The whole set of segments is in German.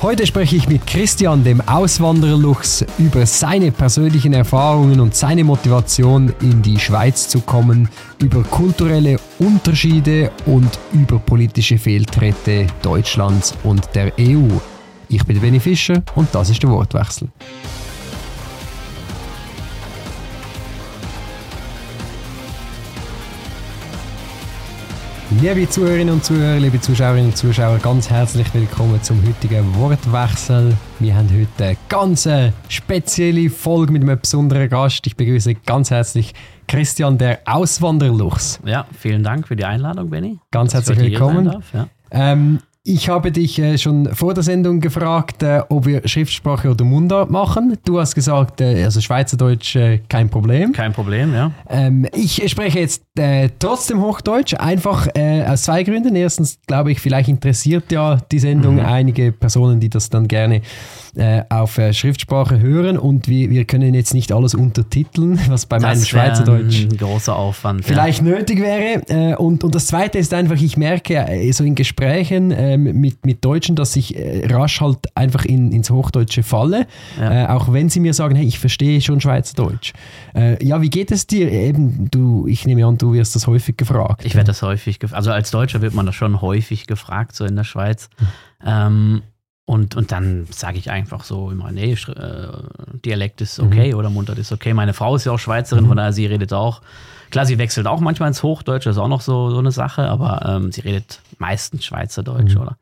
Heute spreche ich mit Christian, dem Auswandererluchs, über seine persönlichen Erfahrungen und seine Motivation, in die Schweiz zu kommen, über kulturelle Unterschiede und über politische Fehltritte Deutschlands und der EU. Ich bin Benny Fischer und das ist der Wortwechsel. Liebe Zuhörerinnen und Zuhörer, liebe Zuschauerinnen und Zuschauer, ganz herzlich willkommen zum heutigen Wortwechsel. Wir haben heute eine ganz spezielle Folge mit einem besonderen Gast. Ich begrüße ganz herzlich Christian, der Auswanderluchs. Ja, vielen Dank für die Einladung, Benny. Ganz herzlich willkommen. Darf, ja. ähm, ich habe dich äh, schon vor der Sendung gefragt, äh, ob wir Schriftsprache oder Mundart machen. Du hast gesagt, äh, also Schweizerdeutsch kein Problem. Kein Problem, ja. Ähm, ich spreche jetzt trotzdem Hochdeutsch, einfach aus zwei Gründen. Erstens glaube ich, vielleicht interessiert ja die Sendung mhm. einige Personen, die das dann gerne auf Schriftsprache hören und wir, wir können jetzt nicht alles untertiteln, was bei das meinem Schweizerdeutsch ein großer Aufwand vielleicht ja. nötig wäre. und, und das Zweite ist einfach, ich merke so in Gesprächen, ähm, mit, mit Deutschen, dass ich äh, rasch halt einfach in, ins Hochdeutsche falle, ja. äh, auch wenn sie mir sagen, hey, ich verstehe schon Schweizerdeutsch. Äh, ja, wie geht es dir? Eben, du, ich nehme an, du wirst das häufig gefragt. Ich werde das häufig gefragt. Also als Deutscher wird man das schon häufig gefragt, so in der Schweiz. Hm. Ähm, und, und dann sage ich einfach so immer, nee, äh, Dialekt ist okay mhm. oder Mundart ist okay. Meine Frau ist ja auch Schweizerin, mhm. von daher sie redet auch Klar, sie wechselt auch manchmal ins Hochdeutsche, das ist auch noch so, so eine Sache, aber ähm, sie redet meistens Schweizerdeutsch, mhm. oder?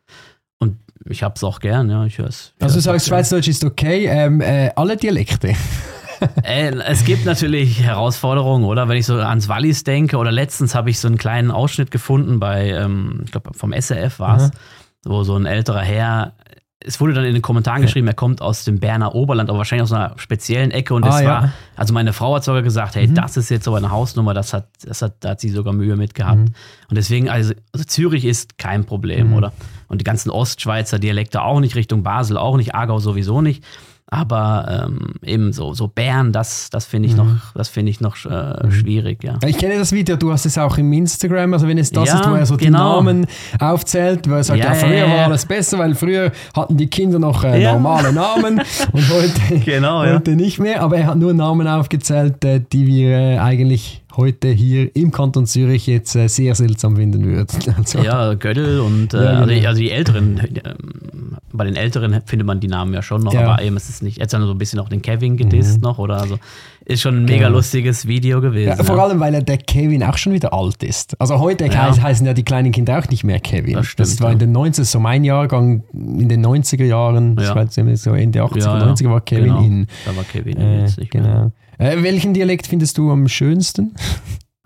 Und ich habe es auch gern, ja. Ich hör's, ich also du sagst, Schweizerdeutsch ist okay, ähm, äh, alle Dialekte. äh, es gibt natürlich Herausforderungen, oder? Wenn ich so ans Wallis denke, oder letztens habe ich so einen kleinen Ausschnitt gefunden bei, ähm, ich glaube, vom SRF war es, wo so ein älterer Herr es wurde dann in den Kommentaren geschrieben, er kommt aus dem Berner Oberland, aber wahrscheinlich aus einer speziellen Ecke. Und ah, war, ja. also meine Frau hat sogar gesagt, hey, mhm. das ist jetzt so eine Hausnummer, das hat, das hat, da hat sie sogar Mühe mit gehabt. Mhm. Und deswegen, also, also, Zürich ist kein Problem, mhm. oder? Und die ganzen Ostschweizer Dialekte auch nicht, Richtung Basel auch nicht, Aargau sowieso nicht. Aber ähm, eben so, so Bären, das, das finde ich, mhm. noch, das find ich noch äh, mhm. schwierig, ja. Ich kenne das Video, du hast es auch im Instagram, also wenn es das ja, ist, wo er so genau. die Namen aufzählt, wo er sagt, ja, ja früher war alles besser, weil früher hatten die Kinder noch äh, normale Namen und heute, genau, heute nicht mehr, aber er hat nur Namen aufgezählt, äh, die wir äh, eigentlich heute hier im Kanton Zürich jetzt äh, sehr seltsam finden würden. Also, ja, Gödel und äh, ja, genau. also die Älteren, äh, bei den Älteren findet man die Namen ja schon noch, ja. aber eben ist es nicht, jetzt haben wir so ein bisschen auch den Kevin gedisst mhm. noch oder also ist schon ein mega genau. lustiges Video gewesen. Ja, vor allem, weil der Kevin auch schon wieder alt ist. Also heute ja. heißen ja die kleinen Kinder auch nicht mehr Kevin. Das, stimmt, das war in den 90 so mein Jahrgang, in den 90er Jahren, ja. das war so Ende 80er, 90er war Kevin genau. in. Da war Kevin äh, jetzt nicht genau. mehr. Äh, welchen Dialekt findest du am schönsten?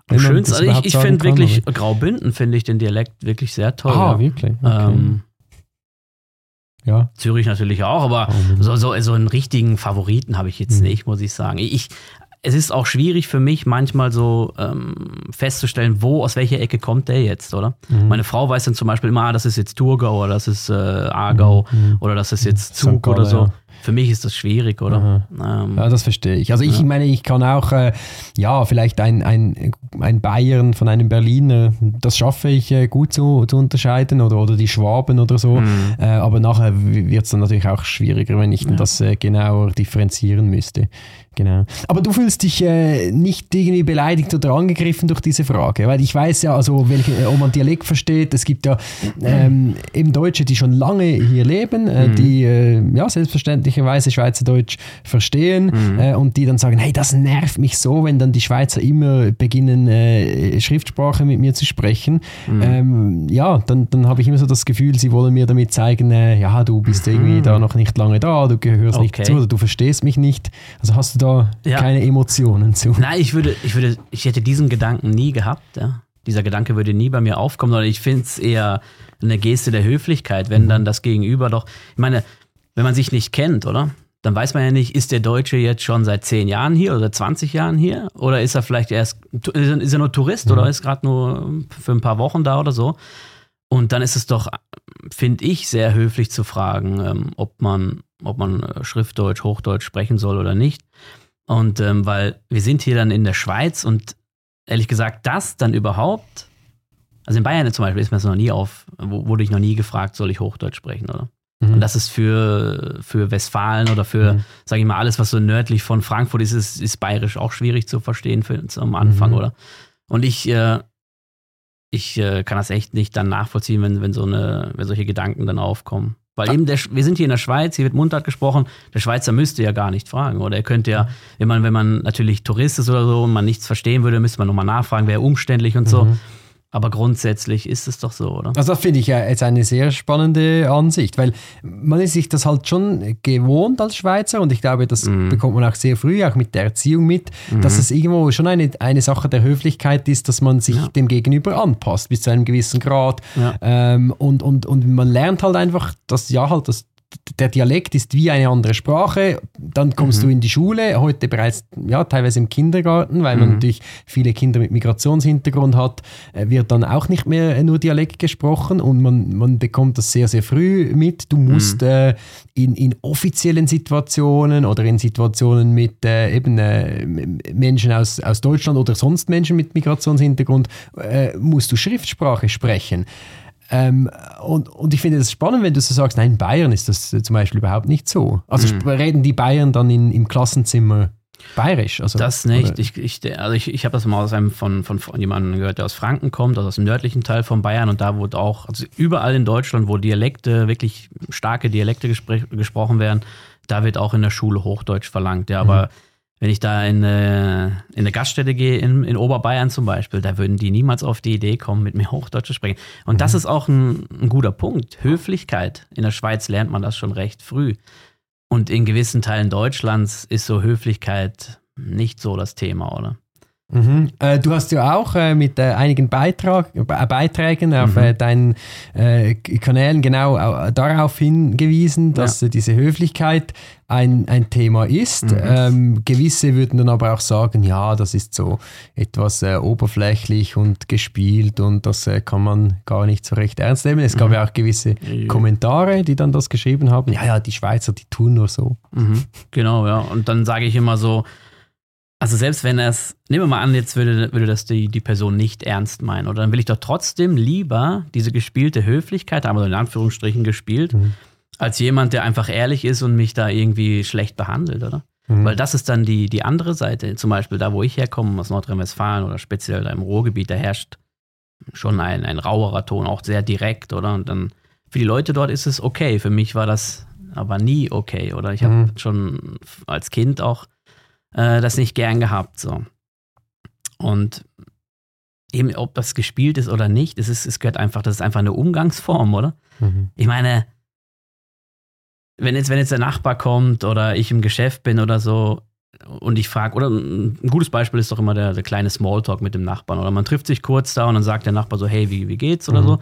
Am schönsten, also ich, ich finde wirklich, oder? Graubünden finde ich den Dialekt wirklich sehr toll. Ah, ja. wirklich? Okay. Ähm, ja. Zürich natürlich auch, aber so, so, so einen richtigen Favoriten habe ich jetzt mhm. nicht, muss ich sagen. Ich, es ist auch schwierig für mich manchmal so ähm, festzustellen, wo, aus welcher Ecke kommt der jetzt, oder? Mhm. Meine Frau weiß dann zum Beispiel immer, ah, das ist jetzt Thurgau oder das ist äh, Aargau mhm. oder das ist jetzt Zug oder so. Ja. Für mich ist das schwierig, oder? Ähm, ja, das verstehe ich. Also ich ja. meine, ich kann auch, äh, ja, vielleicht ein, ein, ein Bayern von einem Berliner, das schaffe ich äh, gut zu, zu unterscheiden oder, oder die Schwaben oder so. Mhm. Äh, aber nachher wird es dann natürlich auch schwieriger, wenn ich ja. das äh, genauer differenzieren müsste. Genau. Aber du fühlst dich äh, nicht irgendwie beleidigt oder angegriffen durch diese Frage, weil ich weiß ja, also welche, ob man Dialekt versteht, es gibt ja ähm, eben Deutsche, die schon lange hier leben, äh, mhm. die äh, ja selbstverständlicherweise Schweizerdeutsch verstehen mhm. Äh, und die dann sagen, hey, das nervt mich so, wenn dann die Schweizer immer beginnen äh, Schriftsprache mit mir zu sprechen. Mhm. Ähm, ja, dann, dann habe ich immer so das Gefühl, sie wollen mir damit zeigen, äh, ja, du bist irgendwie mhm. da noch nicht lange da, du gehörst okay. nicht zu oder du verstehst mich nicht. Also hast du da ja. keine Emotionen zu? Nein, ich würde, ich würde, ich hätte diesen Gedanken nie gehabt. Ja. Dieser Gedanke würde nie bei mir aufkommen, sondern ich finde es eher eine Geste der Höflichkeit, wenn mhm. dann das Gegenüber doch, ich meine, wenn man sich nicht kennt, oder? Dann weiß man ja nicht, ist der Deutsche jetzt schon seit zehn Jahren hier oder 20 Jahren hier? Oder ist er vielleicht erst, ist er nur Tourist mhm. oder ist gerade nur für ein paar Wochen da oder so? Und dann ist es doch, finde ich, sehr höflich zu fragen, ähm, ob man ob man äh, Schriftdeutsch, Hochdeutsch sprechen soll oder nicht. Und ähm, weil wir sind hier dann in der Schweiz und ehrlich gesagt, das dann überhaupt, also in Bayern zum Beispiel ist mir das noch nie auf, wurde ich noch nie gefragt, soll ich Hochdeutsch sprechen, oder? Mhm. Und das ist für, für Westfalen oder für, mhm. sage ich mal, alles, was so nördlich von Frankfurt ist, ist, ist bayerisch auch schwierig zu verstehen für, zum Anfang, mhm. oder? Und ich, äh, ich äh, kann das echt nicht dann nachvollziehen, wenn, wenn, so eine, wenn solche Gedanken dann aufkommen. Weil eben, der, wir sind hier in der Schweiz, hier wird Mundart gesprochen, der Schweizer müsste ja gar nicht fragen. Oder er könnte ja, wenn man, wenn man natürlich Tourist ist oder so und man nichts verstehen würde, müsste man nochmal nachfragen, wäre umständlich und so. Aber grundsätzlich ist es doch so, oder? Also das finde ich ja jetzt eine sehr spannende Ansicht, weil man ist sich das halt schon gewohnt als Schweizer und ich glaube, das mhm. bekommt man auch sehr früh, auch mit der Erziehung mit, mhm. dass es irgendwo schon eine, eine Sache der Höflichkeit ist, dass man sich ja. dem Gegenüber anpasst, bis zu einem gewissen Grad. Ja. Ähm, und, und, und man lernt halt einfach, dass ja halt das der Dialekt ist wie eine andere Sprache. Dann kommst mhm. du in die Schule, heute bereits ja, teilweise im Kindergarten, weil man mhm. natürlich viele Kinder mit Migrationshintergrund hat, äh, wird dann auch nicht mehr nur Dialekt gesprochen und man, man bekommt das sehr, sehr früh mit. Du musst mhm. äh, in, in offiziellen Situationen oder in Situationen mit äh, eben äh, Menschen aus, aus Deutschland oder sonst Menschen mit Migrationshintergrund, äh, musst du Schriftsprache sprechen. Ähm, und, und ich finde es spannend, wenn du so sagst, nein, in Bayern ist das zum Beispiel überhaupt nicht so. Also mhm. reden die Bayern dann in, im Klassenzimmer bayerisch? Also, das nicht. Ich, ich, also ich, ich habe das mal aus einem von, von, von jemandem gehört, der aus Franken kommt, also aus dem nördlichen Teil von Bayern und da wurde auch, also überall in Deutschland, wo Dialekte, wirklich starke Dialekte gesprochen werden, da wird auch in der Schule Hochdeutsch verlangt. Ja, aber mhm wenn ich da in eine, in eine Gaststätte gehe, in, in Oberbayern zum Beispiel, da würden die niemals auf die Idee kommen, mit mir Hochdeutsch zu sprechen. Und mhm. das ist auch ein, ein guter Punkt. Höflichkeit. In der Schweiz lernt man das schon recht früh. Und in gewissen Teilen Deutschlands ist so Höflichkeit nicht so das Thema, oder? Mhm. Äh, du hast ja auch äh, mit äh, einigen Beitrag, äh, Beiträgen auf mhm. Äh, deinen äh, Kanälen genau darauf hingewiesen, dass ja. diese Höflichkeit ein, ein Thema ist. Mhm. Ähm, gewisse würden dann aber auch sagen, ja, das ist so etwas oberflächlich und gespielt und das kann man gar nicht so recht ernst nehmen. Es gab mhm. ja auch gewisse. Kommentare, die dann das geschrieben haben. Ja, ja, die Schweizer, die tun nur so. Mhm. Genau, ja. Und dann sage ich immer so, also selbst wenn es, nehmen wir mal an, jetzt würde, würde das die, die Person nicht ernst meinen, oder dann will ich doch trotzdem lieber diese gespielte Höflichkeit, aber in Anführungsstrichen gespielt, mhm. als jemand, der einfach ehrlich ist und mich da irgendwie schlecht behandelt, oder? Mhm. Weil das ist dann die, die andere Seite. Zum Beispiel da, wo ich herkomme, aus Nordrhein-Westfalen oder speziell da im Ruhrgebiet, da herrscht schon ein, ein rauerer Ton, auch sehr direkt, oder? Und dann für die Leute dort ist es okay. Für mich war das aber nie okay, oder? Ich habe mhm. schon als Kind auch äh, das nicht gern gehabt. So. Und eben, ob das gespielt ist oder nicht, es, ist, es gehört einfach, das ist einfach eine Umgangsform, oder? Mhm. Ich meine, wenn jetzt, wenn jetzt der Nachbar kommt oder ich im Geschäft bin oder so und ich frage, oder ein gutes Beispiel ist doch immer der, der, kleine Smalltalk mit dem Nachbarn. Oder man trifft sich kurz da und dann sagt der Nachbar so, hey, wie, wie geht's oder mhm. so.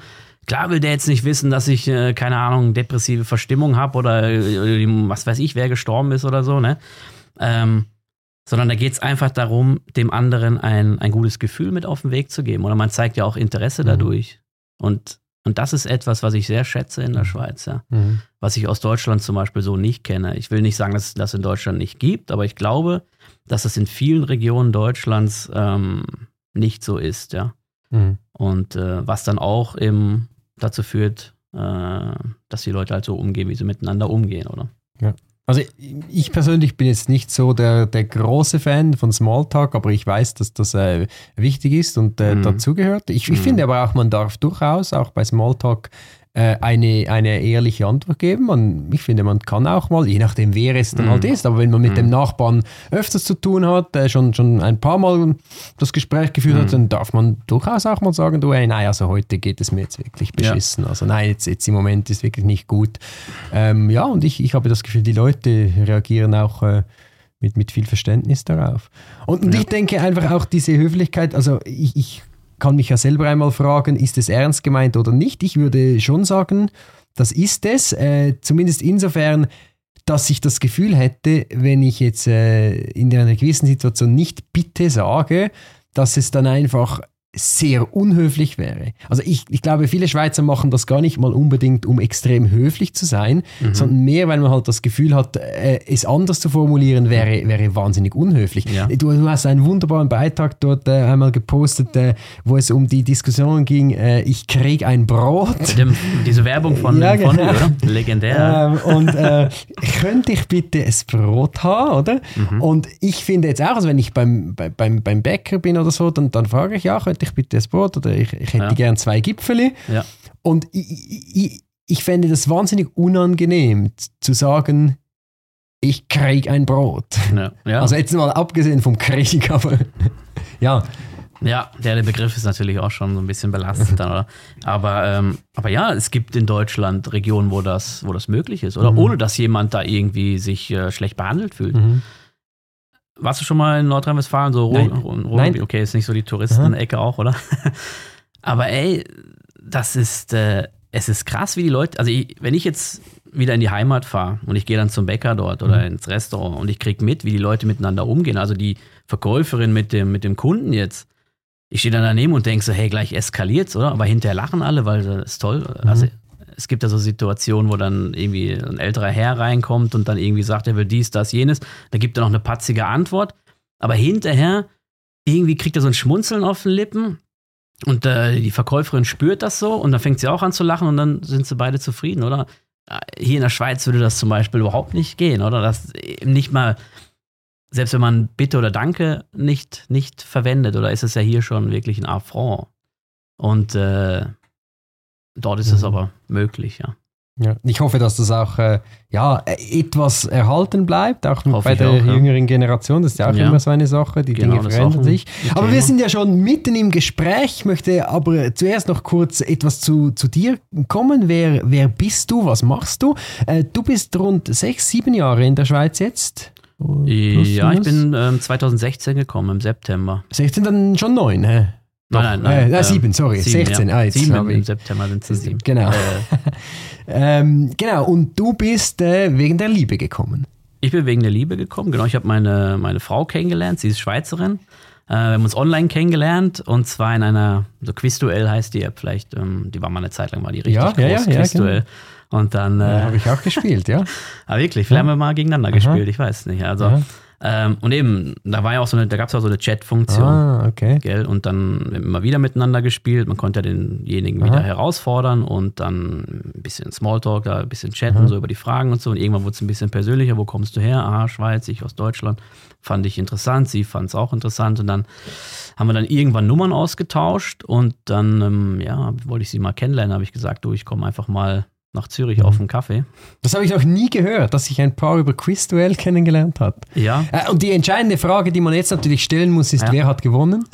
Klar will der jetzt nicht wissen, dass ich, äh, keine Ahnung, depressive Verstimmung habe oder äh, was weiß ich, wer gestorben ist oder so, ne? Ähm, sondern da geht es einfach darum, dem anderen ein, ein gutes Gefühl mit auf den Weg zu geben. Oder man zeigt ja auch Interesse mhm. dadurch. Und, und das ist etwas, was ich sehr schätze in der mhm. Schweiz, ja. Mhm. Was ich aus Deutschland zum Beispiel so nicht kenne. Ich will nicht sagen, dass es das in Deutschland nicht gibt, aber ich glaube, dass es in vielen Regionen Deutschlands ähm, nicht so ist, ja. Mhm. Und äh, was dann auch eben dazu führt, äh, dass die Leute halt so umgehen, wie sie miteinander umgehen, oder? Ja. Also ich persönlich bin jetzt nicht so der, der große Fan von Smalltalk, aber ich weiß, dass das äh, wichtig ist und äh, mhm. dazugehört. Ich, ich mhm. finde aber auch, man darf durchaus auch bei Smalltalk eine, eine ehrliche Antwort geben. Und ich finde, man kann auch mal, je nachdem, wer es dann mm. halt ist, aber wenn man mit mm. dem. Nachbarn öfters zu tun hat, äh, schon, schon ein paar Mal das Gespräch geführt mm. hat, mhm. dann darf man durchaus auch mal sagen, du, ey, nein, also heute geht es mir jetzt wirklich beschissen. Ja. Also nein, jetzt, jetzt im Moment ist wirklich nicht gut. Ähm, ja, und ich, ich habe das Gefühl, die Leute reagieren auch äh, mit, mit viel Verständnis darauf. Und, und ja. ich denke einfach auch diese Höflichkeit, also ich, ich kann mich ja selber einmal fragen, ist es ernst gemeint oder nicht? Ich würde schon sagen, das ist es. Äh, zumindest insofern, dass ich das Gefühl hätte, wenn ich jetzt äh, in einer gewissen Situation nicht bitte sage, dass es dann einfach sehr unhöflich wäre. Also ich, ich glaube, viele Schweizer machen das gar nicht mal unbedingt, um extrem höflich zu sein, mhm. sondern mehr, weil man halt das Gefühl hat, äh, es anders zu formulieren wäre, wäre wahnsinnig unhöflich. Ja. Du, du, hast einen wunderbaren Beitrag dort äh, einmal gepostet, äh, wo es um die Diskussion ging, äh, ich krieg ein Brot. Dem, diese Werbung von, ja, genau. oder? Legendär. Ähm, und äh, könnte ich bitte ein Brot haben, oder? Mhm. Und ich finde jetzt auch, also wenn ich beim, beim, beim Bäcker bin oder so, dann, dann frage ich ja, könnte ich bitte ein Brot oder ich, ich hätte ja. gern zwei Gipfeli. Ja. Und ich, ich, ich fände das wahnsinnig unangenehm zu sagen, ich kriege ein Brot. Ja. Ja. Also jetzt mal abgesehen vom Krieg, aber ja. Ja, der, Begriff ist natürlich auch schon so ein bisschen belastet dann, oder? Aber, ähm, aber ja, es gibt in Deutschland Regionen, wo das, wo das möglich ist, oder? Mhm. Ohne dass jemand da irgendwie sich äh, schlecht behandelt fühlt. Mhm. Warst du schon mal in Nordrhein-Westfalen? So Nein. Nein. Okay, ist nicht so die Touristenecke auch, oder? Aber ey, das ist, äh, es ist krass, wie die Leute, also ich, wenn ich jetzt wieder in die Heimat fahre und ich gehe dann zum Bäcker dort oder mhm. ins Restaurant und ich kriege mit, wie die Leute miteinander umgehen, also die Verkäuferin mit dem, mit dem Kunden jetzt, ich stehe dann daneben und denke so, hey, gleich eskaliert's, oder? Aber hinterher lachen alle, weil das ist toll. Mhm. Also es gibt ja so Situationen, wo dann irgendwie ein älterer Herr reinkommt und dann irgendwie sagt, er will dies, das, jenes. Da gibt er noch eine patzige Antwort. Aber hinterher irgendwie kriegt er so ein Schmunzeln auf den Lippen und äh, die Verkäuferin spürt das so und dann fängt sie auch an zu lachen und dann sind sie beide zufrieden, oder? Hier in der Schweiz würde das zum Beispiel überhaupt nicht gehen, oder? Das nicht mal, selbst wenn man Bitte oder Danke nicht, nicht verwendet, oder ist es ja hier schon wirklich ein Affront. Und äh, Dort ist mhm. es aber möglich, ja. Ja, ich hoffe, dass das auch äh, ja, etwas erhalten bleibt, auch hoffe bei der auch, jüngeren Generation. Das ist ja auch ja. immer so eine Sache, die genau, Dinge verändern sich. Aber wir sind ja schon mitten im Gespräch. Ich möchte aber zuerst noch kurz etwas zu, zu dir kommen. Wer, wer bist du? Was machst du? Äh, du bist rund sechs, sieben Jahre in der Schweiz jetzt. ja, ich bin ähm, 2016 gekommen, im September. 16 dann schon neun, hä? Nein, nein, nein. Äh, äh, sieben, sorry. Sieben, 16. Ja. Ah, sieben im, im September sind es sieben. Genau. Äh. ähm, genau, und du bist äh, wegen der Liebe gekommen. Ich bin wegen der Liebe gekommen, genau. Ich habe meine, meine Frau kennengelernt, sie ist Schweizerin. Äh, wir haben uns online kennengelernt und zwar in einer, so Quizduell heißt die App vielleicht, ähm, die war mal eine Zeit lang, war die richtig ja, groß, ja, ja, Quizduell. Genau. Und dann. Habe ich auch gespielt, ja. ah, wirklich? Vielleicht haben wir mal gegeneinander Aha. gespielt, ich weiß nicht. Also. Ähm, und eben, da war ja auch so eine, da gab es auch so eine Chat-Funktion. Ah, okay. Gell? Und dann immer wieder miteinander gespielt. Man konnte ja denjenigen Aha. wieder herausfordern und dann ein bisschen Smalltalk, da ein bisschen chatten, Aha. so über die Fragen und so. Und irgendwann wurde es ein bisschen persönlicher. Wo kommst du her? Aha, Schweiz, ich aus Deutschland. Fand ich interessant, sie fand es auch interessant. Und dann haben wir dann irgendwann Nummern ausgetauscht und dann, ähm, ja, wollte ich sie mal kennenlernen, habe ich gesagt, du, ich komme einfach mal nach Zürich mhm. auf einen Kaffee. Das habe ich noch nie gehört, dass sich ein Paar über Quizduell kennengelernt hat. Ja. Äh, und die entscheidende Frage, die man jetzt natürlich stellen muss, ist, ja. wer hat gewonnen?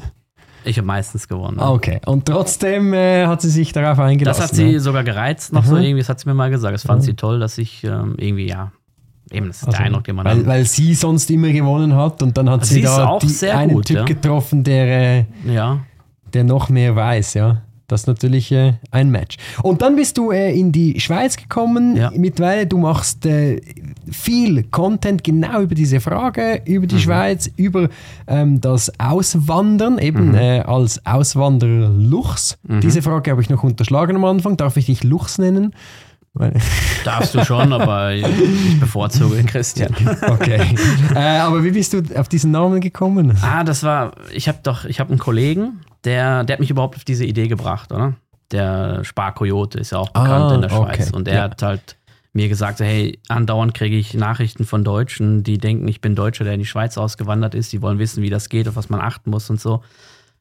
Ich habe meistens gewonnen. Ah, okay. Und trotzdem äh, hat sie sich darauf eingelassen. Das hat sie ja? sogar gereizt, noch mhm. so irgendwie. Das hat sie mir mal gesagt. Das fand mhm. sie toll, dass ich ähm, irgendwie, ja, eben, das ist also, der Eindruck, den man weil, weil sie sonst immer gewonnen hat und dann hat also sie, sie da die, einen gut, Typ ja. getroffen, der, äh, ja. der noch mehr weiß, ja. Das ist natürlich äh, ein Match. Und dann bist du äh, in die Schweiz gekommen. Ja. Mittlerweile, du machst äh, viel Content genau über diese Frage, über die mhm. Schweiz, über ähm, das Auswandern, eben mhm. Äh, als Auswanderer Luchs. Mhm. Diese Frage habe ich noch unterschlagen am Anfang. Darf ich dich Luchs nennen? Darfst du schon, aber ich bevorzuge Christian. Okay. äh, aber wie bist du auf diesen Namen gekommen? Ah, das war, ich habe doch, ich habe einen Kollegen, der, der hat mich überhaupt auf diese Idee gebracht, oder? Der Sparkoyote ist ja auch bekannt ah, in der Schweiz. Okay. Und der ja. hat halt mir gesagt, hey, andauernd kriege ich Nachrichten von Deutschen, die denken, ich bin Deutscher, der in die Schweiz ausgewandert ist. Die wollen wissen, wie das geht, auf was man achten muss und so.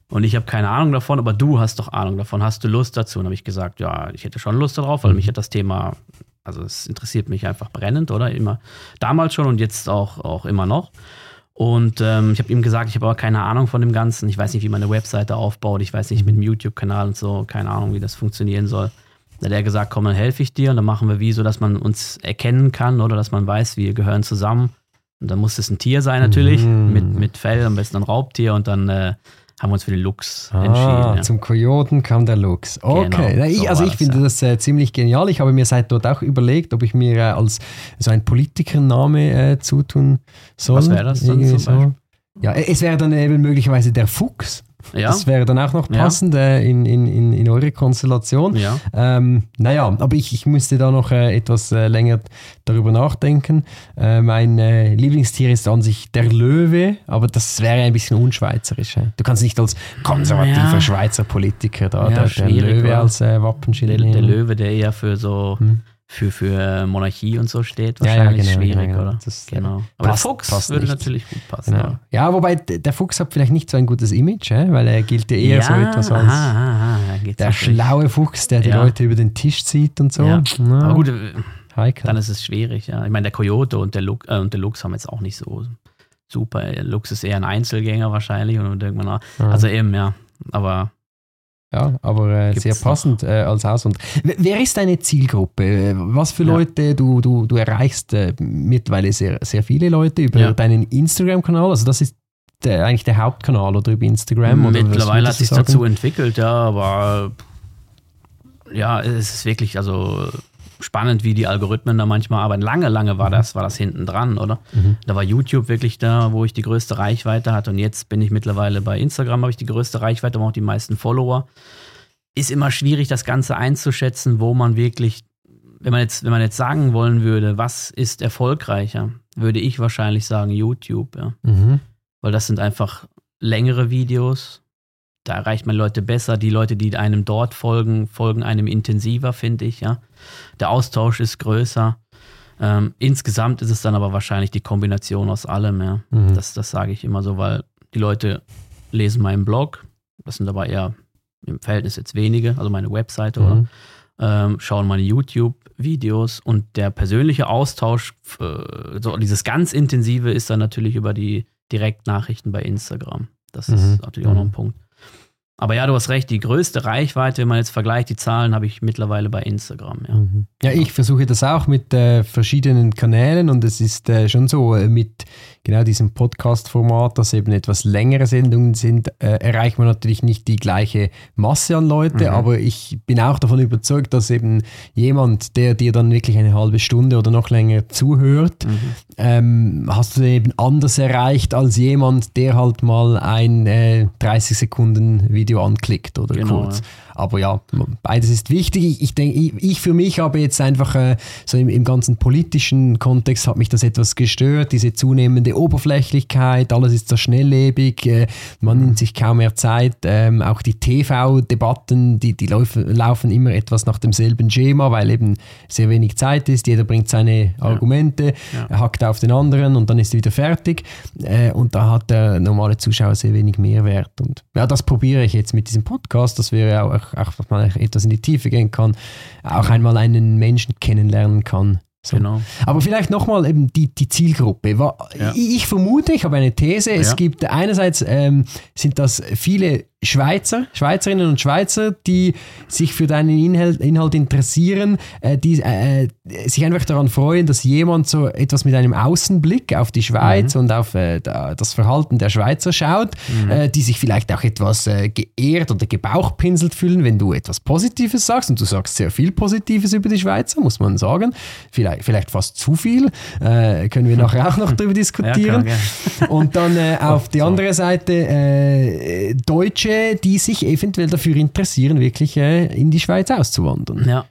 Und ich habe keine Ahnung davon, aber du hast doch Ahnung davon. Hast du Lust dazu? Und habe ich gesagt, ja, ich hätte schon Lust darauf, weil mhm. mich hat das Thema, also es interessiert mich einfach brennend, oder? Immer damals schon und jetzt auch, auch immer noch. Und ähm, ich habe ihm gesagt, ich habe aber keine Ahnung von dem Ganzen. Ich weiß nicht, wie man eine Webseite aufbaut. Ich weiß nicht mit dem YouTube-Kanal und so. Keine Ahnung, wie das funktionieren soll. Da hat er gesagt, komm, dann helfe ich dir. Und dann machen wir wie so, dass man uns erkennen kann oder dass man weiß, wir gehören zusammen. Und dann muss es ein Tier sein natürlich, mhm. mit, mit Fell, am besten ein Raubtier. Und dann äh, haben wir uns für den Lux ah, entschieden. Ja. Zum Kojoten kam der Lux. Okay. Genau, ich, so also ich das, finde das äh, ziemlich genial. Ich habe mir seit dort auch überlegt, ob ich mir äh, als so ein Politikername äh, zutun soll. Was wäre das dann zum so. Ja, es wäre dann eben möglicherweise der Fuchs. Ja. Das wäre dann auch noch passend ja. äh, in, in, in, in eure Konstellation. Ja. Ähm, naja, aber ich, ich musste da noch äh, etwas äh, länger darüber nachdenken. Äh, mein äh, Lieblingstier ist an sich der Löwe, aber das wäre ein bisschen unschweizerisch. Du kannst nicht als konservativer ja. Schweizer Politiker da der, der, Löwe als äh, Wappenschild der, der, Löwe, der eher für so hm für, für Monarchie und so steht, wahrscheinlich ja, ja, genau, schwierig, genau, oder? Das, genau. Aber passt, der Fuchs passt würde nicht. natürlich gut passen. Genau. Ja. ja. wobei der Fuchs hat vielleicht nicht so ein gutes Image, weil er gilt ja eher so etwas als aha, aha, der schlaue Fuchs, der die Leute über den Tisch zieht und so. Aber gut, äh, Heikel. dann ist es schwierig, ja. Ich meine, der Coyote und der, Lux, äh, und der Lux haben jetzt auch nicht so super. Lux ist eher ein Einzelgänger wahrscheinlich und irgendwann, also eben, ja. Aber ja, aber äh, sehr passend äh, als Auswand. Wer ist deine Zielgruppe? Was für ja. Leute? Du, du, du erreichst äh, mittlerweile sehr, sehr viele Leute über ja. deinen Instagram-Kanal. Also das ist der, eigentlich der Hauptkanal oder über Instagram? Mittlerweile hat sich dazu entwickelt, ja, aber ja, es ist wirklich, also spannend, wie die Algorithmen da manchmal arbeiten. Lange, lange war das, war das hinten dran, oder? Mhm. Da war YouTube wirklich da, wo ich die größte Reichweite hatte. Und jetzt bin ich mittlerweile bei Instagram, habe ich die größte Reichweite, aber auch die meisten Follower. Ist immer schwierig, das Ganze einzuschätzen, wo man wirklich, wenn man jetzt, wenn man jetzt sagen wollen würde, was ist erfolgreicher, würde ich wahrscheinlich sagen YouTube, ja. Mhm. Weil das sind einfach längere Videos, da erreicht man Leute besser. Die Leute, die einem dort folgen, folgen einem intensiver, finde ich, ja. Der Austausch ist größer. Ähm, insgesamt ist es dann aber wahrscheinlich die Kombination aus allem, ja. Mhm. Das, das sage ich immer so, weil die Leute lesen meinen Blog, das sind aber eher im Verhältnis jetzt wenige, also meine Webseite mhm. oder ähm, schauen meine YouTube-Videos und der persönliche Austausch, äh, so dieses ganz intensive ist dann natürlich über die Direktnachrichten bei Instagram. Das mhm. ist natürlich auch noch ein mhm. Punkt. Aber ja, du hast recht, die größte Reichweite, wenn man jetzt vergleicht, die Zahlen habe ich mittlerweile bei Instagram. Ja, mhm. ja ich versuche das auch mit äh, verschiedenen Kanälen und es ist äh, schon so, äh, mit genau diesem Podcast-Format, das eben etwas längere Sendungen sind, äh, erreicht man natürlich nicht die gleiche Masse an Leute, mhm. aber ich bin auch davon überzeugt, dass eben jemand, der dir dann wirklich eine halbe Stunde oder noch länger zuhört, mhm. ähm, hast du eben anders erreicht als jemand, der halt mal ein äh, 30 Sekunden Video anklickt oder genau, kurz. Ja. Aber ja, beides ist wichtig. Ich, ich denke, ich, ich, für mich habe jetzt einfach äh, so im, im, ganzen politischen Kontext hat mich das etwas gestört, diese zunehmende Oberflächlichkeit, alles ist so schnelllebig, äh, man nimmt sich kaum mehr Zeit. Ähm, auch die TV-Debatten, die, die laufen, laufen immer etwas nach demselben Schema, weil eben sehr wenig Zeit ist. Jeder bringt seine Argumente, ja. hackt auf den anderen und dann ist wieder fertig. Äh, und da hat der normale Zuschauer sehr wenig Mehrwert. Und ja, das probiere ich jetzt mit diesem Podcast. Das wäre auch auch, dass man etwas in die Tiefe gehen kann, auch einmal einen Menschen kennenlernen kann. So. Genau. Aber vielleicht nochmal eben die, die Zielgruppe. Ich vermute, ich habe eine These, es gibt einerseits ähm, sind das viele Schweizer, Schweizerinnen und Schweizer, die sich für deinen Inhalt, Inhalt interessieren, äh, die äh, sich einfach daran freuen, dass jemand so etwas mit einem Außenblick auf die Schweiz mhm. und auf äh, das Verhalten der Schweizer schaut, mhm. Äh, die sich vielleicht auch etwas äh, geehrt oder gebauchpinselt fühlen, wenn du etwas Positives sagst und du sagst sehr viel Positives über die Schweizer, muss man sagen. Vielleicht, vielleicht fast zu viel, äh, können wir nachher auch noch darüber diskutieren. Ja, und dann auf die andere Seite Deutsche, die sich eventuell dafür interessieren, wirklich äh, in die Schweiz auszuwandern. Ja.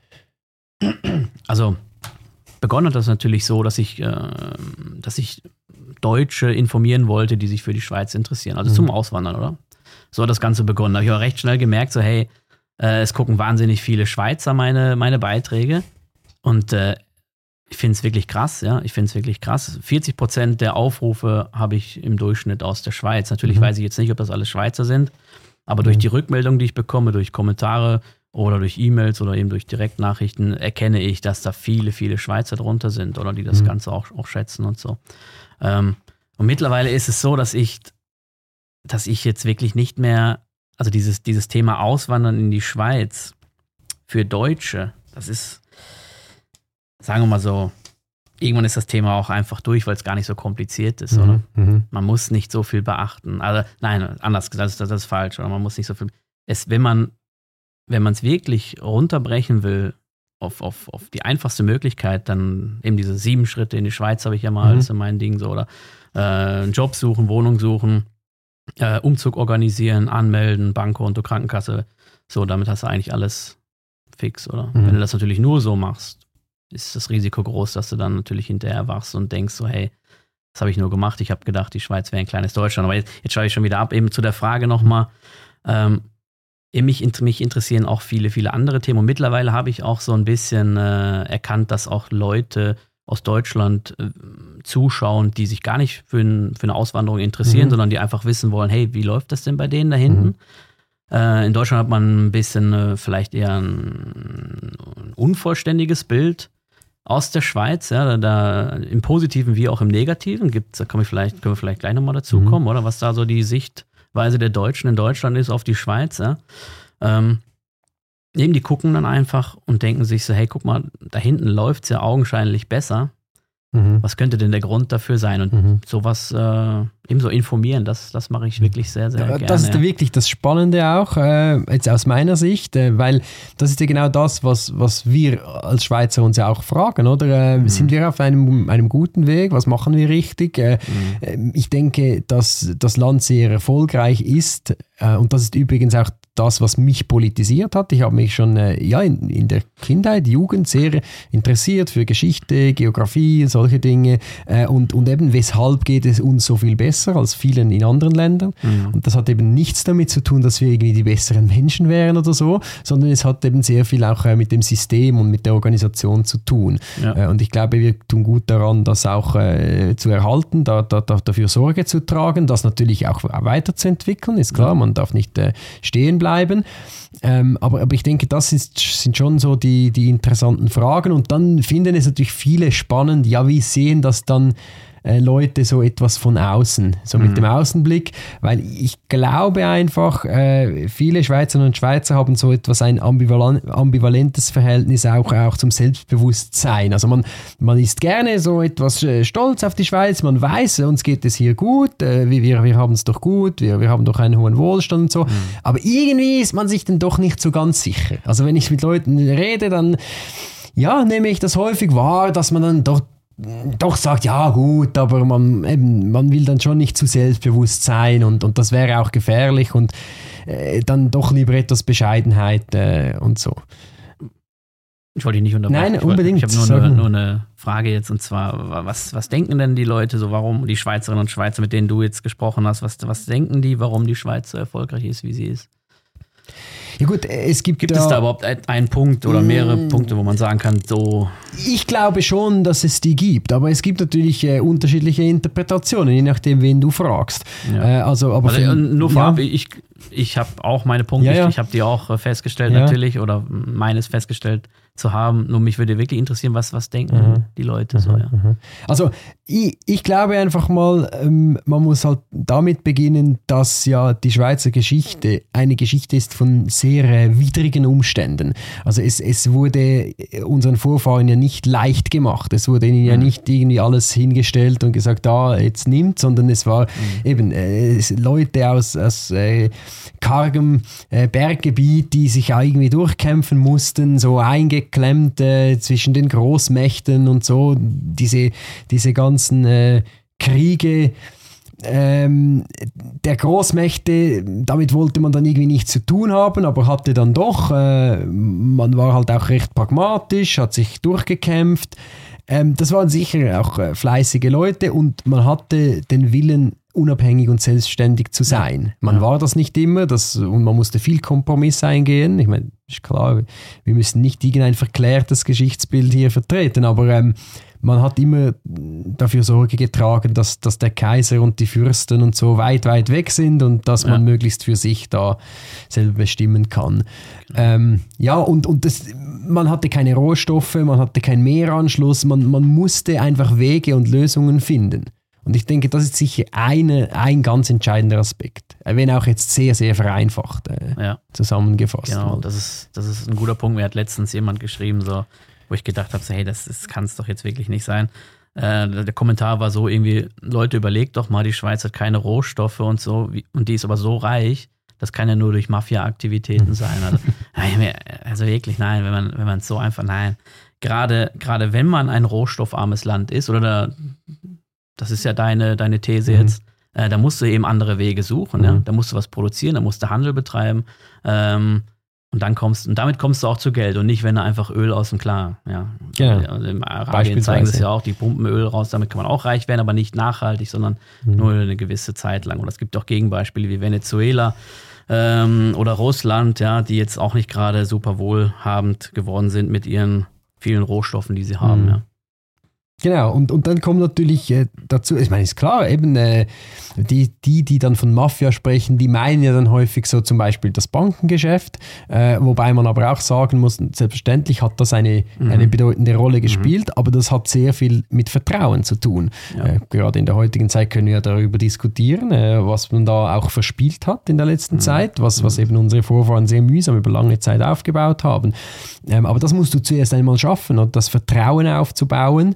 Also begonnen hat das natürlich so, dass ich, äh, dass ich Deutsche informieren wollte, die sich für die Schweiz interessieren. Also mhm. zum Auswandern, oder? So hat das Ganze begonnen. Da habe ich auch recht schnell gemerkt, so hey, äh, es gucken wahnsinnig viele Schweizer meine, meine Beiträge. Und äh, ich finde es wirklich krass, ja. Ich finde es wirklich krass. 40 Prozent der Aufrufe habe ich im Durchschnitt aus der Schweiz. Natürlich mhm. weiß ich jetzt nicht, ob das alles Schweizer sind. Aber durch mhm. die Rückmeldung, die ich bekomme, durch Kommentare oder durch E-Mails oder eben durch Direktnachrichten, erkenne ich, dass da viele, viele Schweizer drunter sind oder die das mhm. Ganze auch, auch schätzen und so. Ähm, und mittlerweile ist es so, dass ich, dass ich jetzt wirklich nicht mehr, also dieses, dieses Thema Auswandern in die Schweiz für Deutsche, das ist, sagen wir mal so, irgendwann ist das Thema auch einfach durch, weil es gar nicht so kompliziert ist, mhm, oder? Mhm. Man muss nicht so viel beachten. Also, nein, anders gesagt, das, das ist falsch, oder? Man muss nicht so viel. Es, wenn man wenn man es wirklich runterbrechen will auf, auf, auf die einfachste Möglichkeit, dann eben diese sieben Schritte in die Schweiz habe ich ja mal, mhm. das ist mein Ding so, oder äh, einen Job suchen, Wohnung suchen, äh, Umzug organisieren, anmelden, Bankkonto, Krankenkasse. So, damit hast du eigentlich alles fix, oder? Mhm. Wenn du das natürlich nur so machst, ist das Risiko groß, dass du dann natürlich hinterher wachst und denkst so, hey, das habe ich nur gemacht. Ich habe gedacht, die Schweiz wäre ein kleines Deutschland. Aber jetzt, jetzt schaue ich schon wieder ab, eben zu der Frage nochmal. Ähm, mich, mich interessieren auch viele, viele andere Themen. Und mittlerweile habe ich auch so ein bisschen äh, erkannt, dass auch Leute aus Deutschland äh, zuschauen, die sich gar nicht für, ein, für eine Auswanderung interessieren, mhm. sondern die einfach wissen wollen, hey, wie läuft das denn bei denen da hinten? Mhm. Äh, in Deutschland hat man ein bisschen äh, vielleicht eher ein, ein, unvollständiges Bild aus der Schweiz, ja, da, im Positiven wie auch im Negativen. Gibt's, da können wir vielleicht, können wir vielleicht gleich nochmal dazu mhm. kommen, oder? Was da so die Sichtweise der Deutschen in Deutschland ist auf die Schweiz, ja. Ähm, eben, die gucken dann einfach und denken sich so, hey, guck mal, da hinten läuft es ja augenscheinlich besser. Mhm. Was könnte denn der Grund dafür sein? Und mhm. sowas äh, eben so informieren, das, das mache ich wirklich sehr, sehr gerne. Das ist wirklich das Spannende auch, äh, jetzt aus meiner Sicht, äh, weil das ist ja genau das, was, was wir als Schweizer uns ja auch fragen, oder? Äh, mhm. Sind wir auf einem, einem guten Weg? Was machen wir richtig? Äh, mhm. äh, ich denke, dass das Land sehr erfolgreich ist und das ist übrigens auch das, was mich politisiert hat. Ich habe mich schon äh, ja, in, in, der Kindheit, Jugend sehr interessiert für Geschichte, Geografie, solche Dinge. Äh, und, und eben, weshalb geht es uns so viel besser als vielen in anderen Ländern? Mhm. Und das hat eben nichts damit zu tun, dass wir irgendwie die besseren Menschen wären oder so, sondern es hat eben sehr viel auch äh, mit dem System und mit der Organisation zu tun. Ja. Äh, und ich glaube, wir tun gut daran, das auch äh, zu erhalten, da, da, dafür Sorge zu tragen, das natürlich auch weiterzuentwickeln. Ist klar, man darf nicht äh, stehen bleiben bleiben. Ähm, aber, aber ich denke, das ist, sind schon so die, die interessanten Fragen. Und dann finden es natürlich viele spannend, ja, wie sehen das dann äh, Leute so etwas von außen, so mit mhm. dem Außenblick, weil ich glaube einfach, äh, viele Schweizerinnen und Schweizer haben so etwas ein ambivalentes Verhältnis auch, auch zum Selbstbewusstsein. Also man, man ist gerne so etwas äh, stolz auf die Schweiz, man weiß, uns geht es hier gut, äh, wir, wir haben es doch gut, wir, wir haben doch einen hohen Wohlstand und so, mhm. aber irgendwie ist man sich dann doch nicht so ganz sicher. Also wenn ich mit Leuten rede, dann ja, nehme ich das häufig wahr, dass man dann doch doch sagt, ja gut, aber man, eben, man will dann schon nicht zu selbstbewusst sein und, und das wäre auch gefährlich und äh, dann doch lieber etwas Bescheidenheit äh, und so. Ich wollte dich nicht unterbrechen. Nein, unbedingt. Ich, habe nur, nur, nur, eine Frage jetzt und zwar, was, was denken denn die Leute so, warum die Schweizerinnen und Schweizer, mit denen du jetzt gesprochen hast, was, was denken die, warum die Schweiz so erfolgreich ist, wie sie ist? Ja gut, es gibt Gibt da, es da überhaupt einen Punkt oder mehrere mm. Punkte, wo man sagen kann, so... Ich glaube schon, dass es die gibt, aber es gibt natürlich äh, unterschiedliche Interpretationen, je nachdem, wen du fragst. Ja. Äh, also, aber also, für, nur vorab, ja. ich, ich habe auch meine Punkte, ja, ich, ich habe die auch äh, festgestellt natürlich oder meines festgestellt zu haben. Nur mich würde wirklich interessieren, was, was denken mhm. die Leute so. Mhm. Ja. Mhm. Also ich, ich glaube einfach mal, ähm, man muss halt damit beginnen, dass ja die Schweizer Geschichte eine Geschichte ist von sehr äh, widrigen Umständen. Also es, es wurde unseren Vorfahren ja nicht leicht gemacht. Es wurde ihnen ja mhm. nicht irgendwie alles hingestellt und gesagt, ah, jetzt nimmt, sondern es war mhm. eben äh, Leute aus, aus äh, kargem äh, Berggebiet, die sich irgendwie durchkämpfen mussten, so eingeklemmt äh, zwischen den Großmächten und so, diese, diese ganzen äh, Kriege. Ähm, der Großmächte, damit wollte man dann irgendwie nichts zu tun haben, aber hatte dann doch, äh, man war halt auch recht pragmatisch, hat sich durchgekämpft. Ähm, das waren sicher auch äh, fleißige Leute und man hatte den Willen, unabhängig und selbstständig zu sein. Man ja. war das nicht immer das, und man musste viel Kompromiss eingehen. Ich meine, ist klar, wir müssen nicht irgendein verklärtes Geschichtsbild hier vertreten, aber ähm, man hat immer dafür Sorge getragen, dass, dass der Kaiser und die Fürsten und so weit, weit weg sind und dass man möglichst für sich da selber bestimmen kann. Ähm, ja, und, und das, man hatte keine Rohstoffe, man hatte keinen Meeranschluss, man, man musste einfach Wege und Lösungen finden. Und ich denke, das ist sicher eine, ein ganz entscheidender Aspekt. Wenn auch jetzt sehr, sehr vereinfacht äh, ja. zusammengefasst. Genau, das ist, das ist ein guter Punkt. Mir hat letztens jemand geschrieben, so, wo ich gedacht habe, so, hey, das, das kann es doch jetzt wirklich nicht sein. Äh, der Kommentar war so irgendwie, Leute, überlegt doch mal, die Schweiz hat keine Rohstoffe und so, wie, und die ist aber so reich, das kann ja nur durch Mafia-Aktivitäten sein. Also, also wirklich, nein, wenn man, wenn man es so einfach, nein. Gerade, gerade wenn man ein rohstoffarmes Land ist, oder da, das ist ja deine, deine These mhm. jetzt, äh, da musst du eben andere Wege suchen. Mhm. Ja? Da musst du was produzieren, da musst du Handel betreiben. Ähm, und dann kommst und damit kommst du auch zu Geld und nicht, wenn du einfach Öl aus dem Klar. Ja. Genau. Also Im Arabien zeigen es ja auch, die pumpen Öl raus, damit kann man auch reich werden, aber nicht nachhaltig, sondern mhm. nur eine gewisse Zeit lang. Und es gibt auch Gegenbeispiele wie Venezuela ähm, oder Russland, ja, die jetzt auch nicht gerade super wohlhabend geworden sind mit ihren vielen Rohstoffen, die sie haben. Mhm. Ja. Genau, und, und dann kommt natürlich äh, dazu, ich meine, ist klar, eben äh, die, die, die dann von Mafia sprechen, die meinen ja dann häufig so zum Beispiel das Bankengeschäft, äh, wobei man aber auch sagen muss, selbstverständlich hat das eine, mhm. eine bedeutende Rolle mhm. gespielt, mhm. aber das hat sehr viel mit Vertrauen zu tun. Ja. Äh, gerade in der heutigen Zeit können wir darüber diskutieren, äh, was man da auch verspielt hat in der letzten mhm. Zeit, was, was mhm. eben unsere Vorfahren sehr mühsam über lange Zeit aufgebaut haben. Ähm, aber das musst du zuerst einmal schaffen und das Vertrauen aufzubauen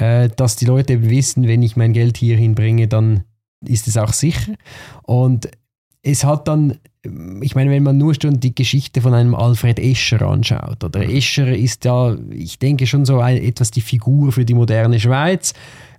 äh, dass die Leute wissen, wenn ich mein Geld hierhin bringe, dann ist es auch sicher. Und es hat dann, ich meine, wenn man nur schon die Geschichte von einem Alfred Escher anschaut, oder mhm. Escher ist ja, ich denke schon so ein, etwas die Figur für die moderne Schweiz.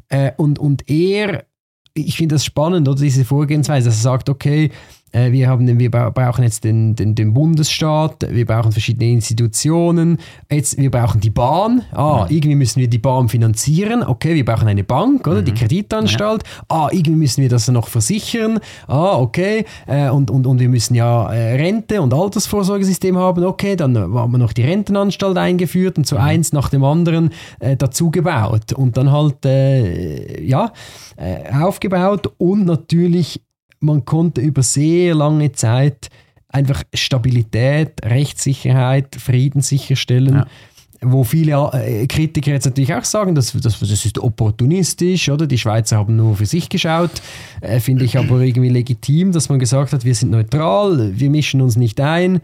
Äh, und, und er, ich finde das spannend, oder diese Vorgehensweise, dass er sagt, okay, wir, haben, wir brauchen jetzt den, den, den, Bundesstaat, wir brauchen verschiedene Institutionen, jetzt, wir brauchen die Bahn, ah, mhm. irgendwie müssen wir die Bahn finanzieren, okay, wir brauchen eine Bank, oder, mhm. die Kreditanstalt, ja. ah, irgendwie müssen wir das noch versichern, ah, okay, äh, und, und, und wir müssen ja äh, Rente und Altersvorsorgesystem haben, okay, dann haben wir noch die Rentenanstalt eingeführt und so mhm. eins nach dem anderen äh, dazu gebaut und dann halt, äh, ja, äh, aufgebaut und natürlich man konnte über sehr lange Zeit einfach Stabilität, Rechtssicherheit, Frieden sicherstellen. Ja. Wo viele äh, Kritiker jetzt natürlich auch sagen, das, das, das ist opportunistisch, oder? Die Schweizer haben nur für sich geschaut. Äh, Finde ich aber irgendwie legitim, dass man gesagt hat, wir sind neutral, wir mischen uns nicht ein.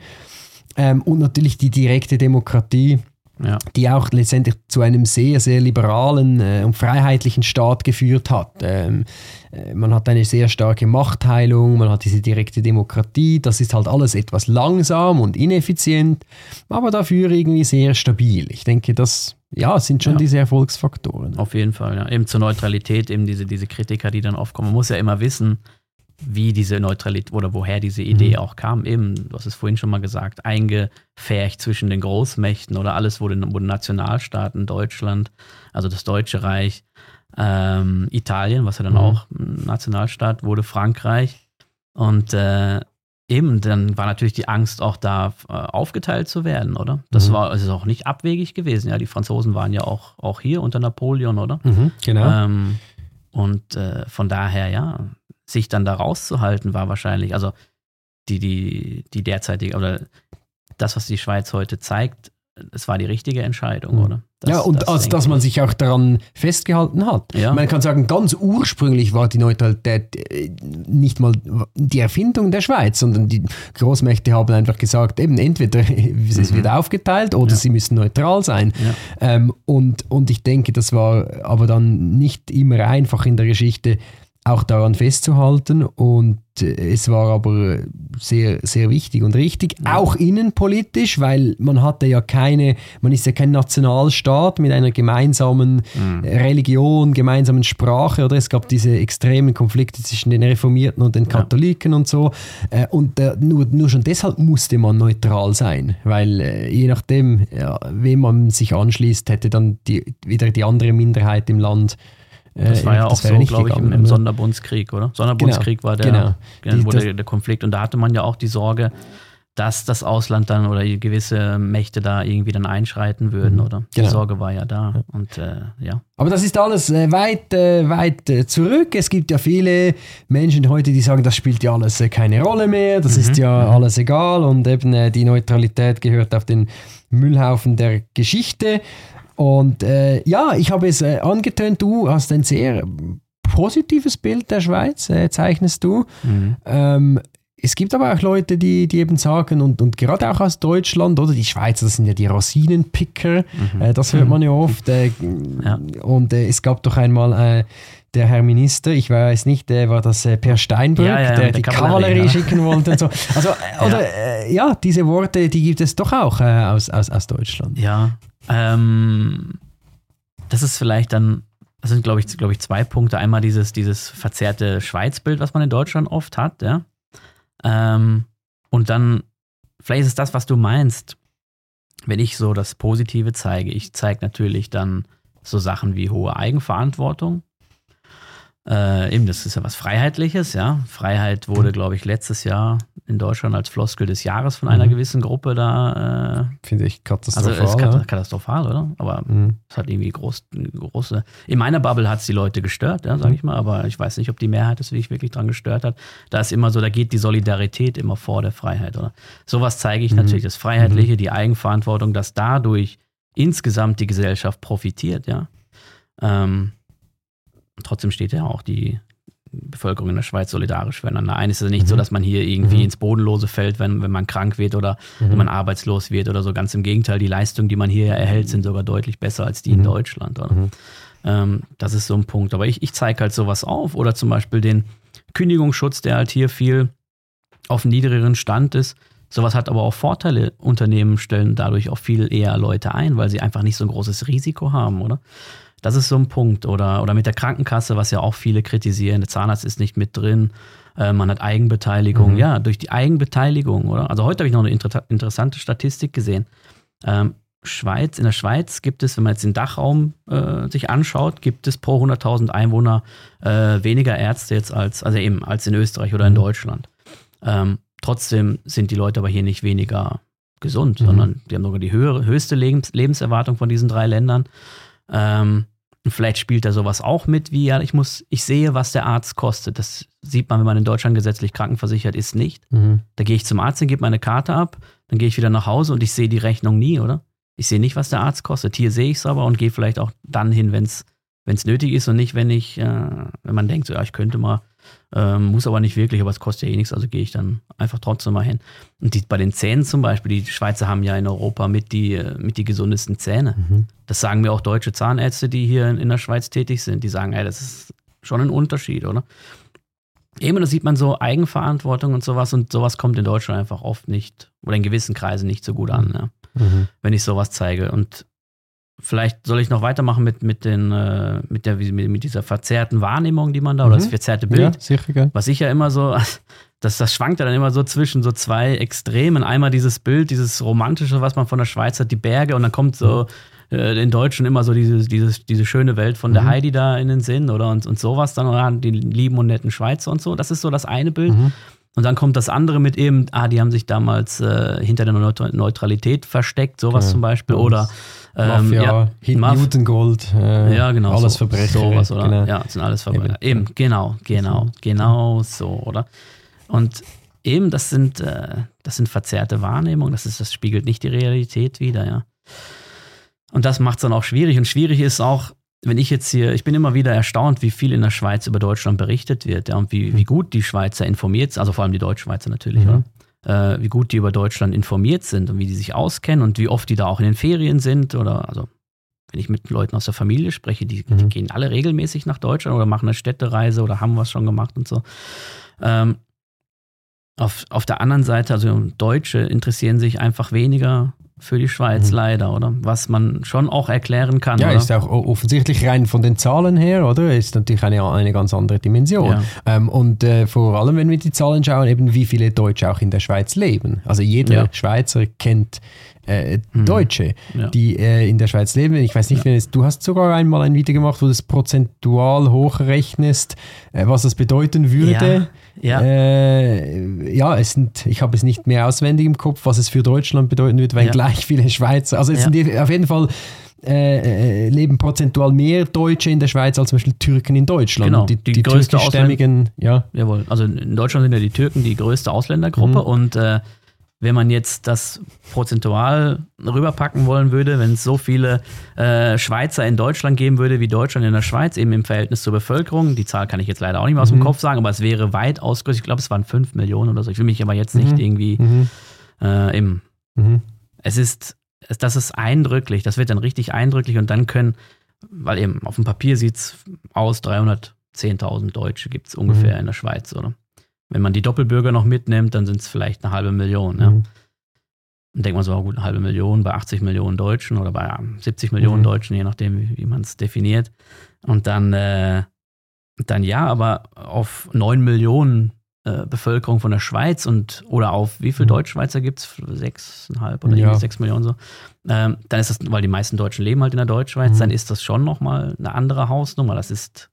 Ähm, und natürlich die direkte Demokratie ja. die auch letztendlich zu einem sehr, sehr liberalen äh, und freiheitlichen Staat geführt hat. Ähm, äh, man hat eine sehr starke Machtteilung, man hat diese direkte Demokratie, das ist halt alles etwas langsam und ineffizient, aber dafür irgendwie sehr stabil. Ich denke, das ja, sind schon ja. diese Erfolgsfaktoren. Auf jeden Fall, ja. Eben zur Neutralität, eben diese, diese Kritiker, die dann aufkommen. Man muss ja immer wissen, wie diese Neutralität oder woher diese Idee mhm. auch kam. Eben, du hast es vorhin schon mal gesagt, eingefärcht zwischen den Großmächten oder alles wurde, wurde Nationalstaaten, Deutschland, also das Deutsche Reich, ähm, Italien, was ja dann mhm. auch Nationalstaat wurde, Frankreich. Und äh, eben, dann war natürlich die Angst auch da, äh, aufgeteilt zu werden, oder? Das mhm. war also auch nicht abwegig gewesen. Ja, die Franzosen waren ja auch, auch hier unter Napoleon, oder? Mhm, genau. Ähm, und äh, von daher, ja, sich dann da rauszuhalten, war wahrscheinlich, also die, die, die derzeitige, oder das, was die Schweiz heute zeigt, es war die richtige Entscheidung, mhm. oder? Das, ja, und das als dass man sich auch daran festgehalten hat. Ja. Man kann sagen, ganz ursprünglich war die Neutralität äh, nicht mal die Erfindung der Schweiz, sondern die Großmächte haben einfach gesagt, eben entweder es wird mhm. aufgeteilt oder ja. sie müssen neutral sein. Ja. Ähm, und, und ich denke, das war aber dann nicht immer einfach in der Geschichte, auch daran festzuhalten und äh, es war aber sehr, sehr wichtig und richtig, auch innenpolitisch, weil man hatte ja keine, man ist ja kein Nationalstaat mit einer gemeinsamen mhm. Religion, gemeinsamen Sprache oder es gab diese extremen Konflikte zwischen den Reformierten und den Katholiken ja. und so äh, und äh, nur, nur schon deshalb musste man neutral sein, weil je nachdem, ja, wem man sich anschließt, hätte dann die, wieder die andere Minderheit im Land das war ja auch so, glaube ich, im, im, Sonderbundskrieg, oder? Sonderbundskrieg genau, war der, genau. Die, wo der, Konflikt. Und da hatte man ja auch die Sorge, dass das Ausland dann oder gewisse Mächte da irgendwie dann einschreiten würden, mhm. oder? Die genau. Sorge war ja da. Und äh, ja. Aber das ist alles äh, weit, äh, weit äh, zurück. Es gibt ja viele Menschen heute, die sagen, das spielt ja alles äh, keine Rolle mehr, das mhm. ist ja mhm. alles egal und eben äh, die Neutralität gehört auf den Müllhaufen der Geschichte. Und äh, ja, ich habe es äh, angetönt, du hast ein sehr positives Bild der Schweiz, äh, zeichnest du. Mhm. Ähm, es gibt aber auch Leute, die, die eben sagen, und, und gerade auch aus Deutschland, oder die Schweizer, das sind ja die Rosinenpicker, mhm. äh, das hört man ja oft. Äh, ja. Und äh, es gab doch einmal äh, der Herr Minister, ich weiß nicht, äh, war das äh, Per Steinbrück, ja, ja, der die Kavallerie schicken wollte und so. Also, oder ja. diese Worte, die gibt es doch auch aus, aus, aus Deutschland. Ja, ähm, das ist vielleicht dann das sind, glaube ich, glaube ich, zwei Punkte. Einmal dieses, dieses verzerrte Schweizbild, was man in Deutschland oft hat, ja. Ähm, und dann, vielleicht ist es das, was du meinst, wenn ich so das Positive zeige. Ich zeige natürlich dann so Sachen wie hohe Eigenverantwortung. Äh, eben, das ist ja was Freiheitliches, ja. Freiheit wurde, glaube ich, letztes Jahr in Deutschland als Floskel des Jahres von einer mhm. gewissen Gruppe da. Äh, Finde ich katastrophal. Also ist kat katastrophal, oder? Aber mhm. es hat irgendwie groß, große. In meiner Bubble hat es die Leute gestört, ja, sage mhm. ich mal, aber ich weiß nicht, ob die Mehrheit es wirklich, wirklich dran gestört hat. Da ist immer so, da geht die Solidarität immer vor der Freiheit, oder? Sowas zeige ich mhm. natürlich, das Freiheitliche, mhm. die Eigenverantwortung, dass dadurch insgesamt die Gesellschaft profitiert, ja. Ähm, trotzdem steht ja auch die Bevölkerung in der Schweiz solidarisch füreinander ein. Es ist ja nicht mhm. so, dass man hier irgendwie mhm. ins Bodenlose fällt, wenn, wenn man krank wird oder mhm. wenn man arbeitslos wird oder so. Ganz im Gegenteil, die Leistungen, die man hier erhält, sind sogar deutlich besser als die in mhm. Deutschland. Mhm. Ähm, das ist so ein Punkt. Aber ich, ich zeige halt sowas auf oder zum Beispiel den Kündigungsschutz, der halt hier viel auf niedrigeren Stand ist. Sowas hat aber auch Vorteile. Unternehmen stellen dadurch auch viel eher Leute ein, weil sie einfach nicht so ein großes Risiko haben, oder? Das ist so ein Punkt. Oder, oder mit der Krankenkasse, was ja auch viele kritisieren. Der Zahnarzt ist nicht mit drin. Äh, man hat Eigenbeteiligung. Mhm. Ja, durch die Eigenbeteiligung, oder? Also heute habe ich noch eine inter interessante Statistik gesehen. Ähm, Schweiz, in der Schweiz gibt es, wenn man jetzt den Dachraum äh, sich anschaut, gibt es pro 100.000 Einwohner äh, weniger Ärzte jetzt als, also eben als in Österreich oder in mhm. Deutschland. Ähm, trotzdem sind die Leute aber hier nicht weniger gesund, mhm. sondern die haben sogar die höhere, höchste Lebens Lebenserwartung von diesen drei Ländern. Ähm, vielleicht spielt da sowas auch mit, wie ja, ich muss, ich sehe, was der Arzt kostet. Das sieht man, wenn man in Deutschland gesetzlich krankenversichert ist, nicht. Mhm. Da gehe ich zum Arzt, und gebe meine Karte ab, dann gehe ich wieder nach Hause und ich sehe die Rechnung nie, oder? Ich sehe nicht, was der Arzt kostet. Hier sehe ich es aber und gehe vielleicht auch dann hin, wenn es nötig ist und nicht, wenn ich, äh, wenn man denkt, so, ja, ich könnte mal ähm, muss aber nicht wirklich, aber es kostet ja eh nichts, also gehe ich dann einfach trotzdem mal hin. Und die, bei den Zähnen zum Beispiel, die Schweizer haben ja in Europa mit die, äh, mit die gesundesten Zähne. Mhm. Das sagen mir auch deutsche Zahnärzte, die hier in, in der Schweiz tätig sind. Die sagen, ey, das ist schon ein Unterschied, oder? Eben, da sieht man so Eigenverantwortung und sowas und sowas kommt in Deutschland einfach oft nicht oder in gewissen Kreisen nicht so gut an, ja. mhm. wenn ich sowas zeige. Und Vielleicht soll ich noch weitermachen mit, mit, den, äh, mit, der, mit dieser verzerrten Wahrnehmung, die man da, mhm. oder das verzerrte Bild. Ja, sicher. Was ich ja immer so, das, das schwankt ja dann immer so zwischen so zwei Extremen. Einmal dieses Bild, dieses romantische, was man von der Schweiz hat, die Berge, und dann kommt so äh, den Deutschen immer so diese, dieses, diese schöne Welt von der mhm. Heidi da in den Sinn oder und, und sowas dann, oder die lieben und netten Schweizer und so. Das ist so das eine Bild. Mhm. Und dann kommt das andere mit eben, ah, die haben sich damals äh, hinter der Neutralität versteckt, sowas ja, zum Beispiel. Oder ähm, Mafia, ja, Maf Judengold, äh, ja, genau, alles so, Verbrecher. Sowas, oder? Genau. Ja, sind alles Verbrecher. Eben, eben genau, genau, genau so, oder? Und eben, das sind, äh, das sind verzerrte Wahrnehmungen, das, ist, das spiegelt nicht die Realität wider, ja. Und das macht es dann auch schwierig. Und schwierig ist auch, wenn ich jetzt hier, ich bin immer wieder erstaunt, wie viel in der Schweiz über Deutschland berichtet wird, ja, und wie, wie gut die Schweizer informiert sind, also vor allem die Deutschschweizer natürlich, mhm. oder? Äh, wie gut die über Deutschland informiert sind und wie die sich auskennen und wie oft die da auch in den Ferien sind oder also wenn ich mit Leuten aus der Familie spreche, die, mhm. die gehen alle regelmäßig nach Deutschland oder machen eine Städtereise oder haben was schon gemacht und so. Ähm, auf, auf der anderen Seite, also Deutsche interessieren sich einfach weniger für die Schweiz, mhm. leider, oder? Was man schon auch erklären kann. Ja, oder? ist auch offensichtlich rein von den Zahlen her, oder? Ist natürlich eine, eine ganz andere Dimension. Ja. Ähm, und äh, vor allem, wenn wir die Zahlen schauen, eben wie viele Deutsche auch in der Schweiz leben. Also jeder ja. Schweizer kennt äh, mhm. Deutsche, ja. die äh, in der Schweiz leben. Ich weiß nicht, ja. es, du hast sogar einmal ein Video gemacht, wo du das prozentual hochrechnest, äh, was das bedeuten würde. Ja, ja. Äh, es sind, ich habe es nicht mehr auswendig im Kopf, was es für Deutschland bedeuten würde, weil gleich viele Schweizer, also es sind auf jeden Fall äh, äh, leben prozentual mehr Deutsche in der Schweiz als zum Beispiel Türken in Deutschland. Genau, die, die, die größte türkischstämmigen, ja. Jawohl, also in Deutschland sind ja die Türken die größte Ausländergruppe mhm. und äh, wenn man jetzt das prozentual rüberpacken wollen würde, wenn es so viele äh, Schweizer in Deutschland geben würde wie Deutschland in der Schweiz, eben im Verhältnis zur Bevölkerung, die Zahl kann ich jetzt leider auch nicht mehr aus dem mhm. Kopf sagen, aber es wäre weitaus größer. Ich glaube, es waren 5 Millionen oder so. Ich will mich aber jetzt nicht mhm. irgendwie mhm. Äh, im. Mhm. Es ist, das ist eindrücklich, das wird dann richtig eindrücklich und dann können, weil eben auf dem Papier sieht es aus, 310.000 Deutsche gibt es ungefähr mhm. in der Schweiz, oder? Wenn man die Doppelbürger noch mitnimmt, dann sind es vielleicht eine halbe Million. Ja. Mhm. Und denkt man so, gut, eine halbe Million bei 80 Millionen Deutschen oder bei 70 Millionen mhm. Deutschen, je nachdem, wie, wie man es definiert. Und dann, äh, dann ja, aber auf 9 Millionen äh, Bevölkerung von der Schweiz und oder auf wie viele mhm. Deutschschweizer gibt es? Sechseinhalb oder ja. sechs Millionen so. Ähm, dann ist das, weil die meisten Deutschen leben halt in der Deutschschweiz, mhm. dann ist das schon nochmal eine andere Hausnummer. Das ist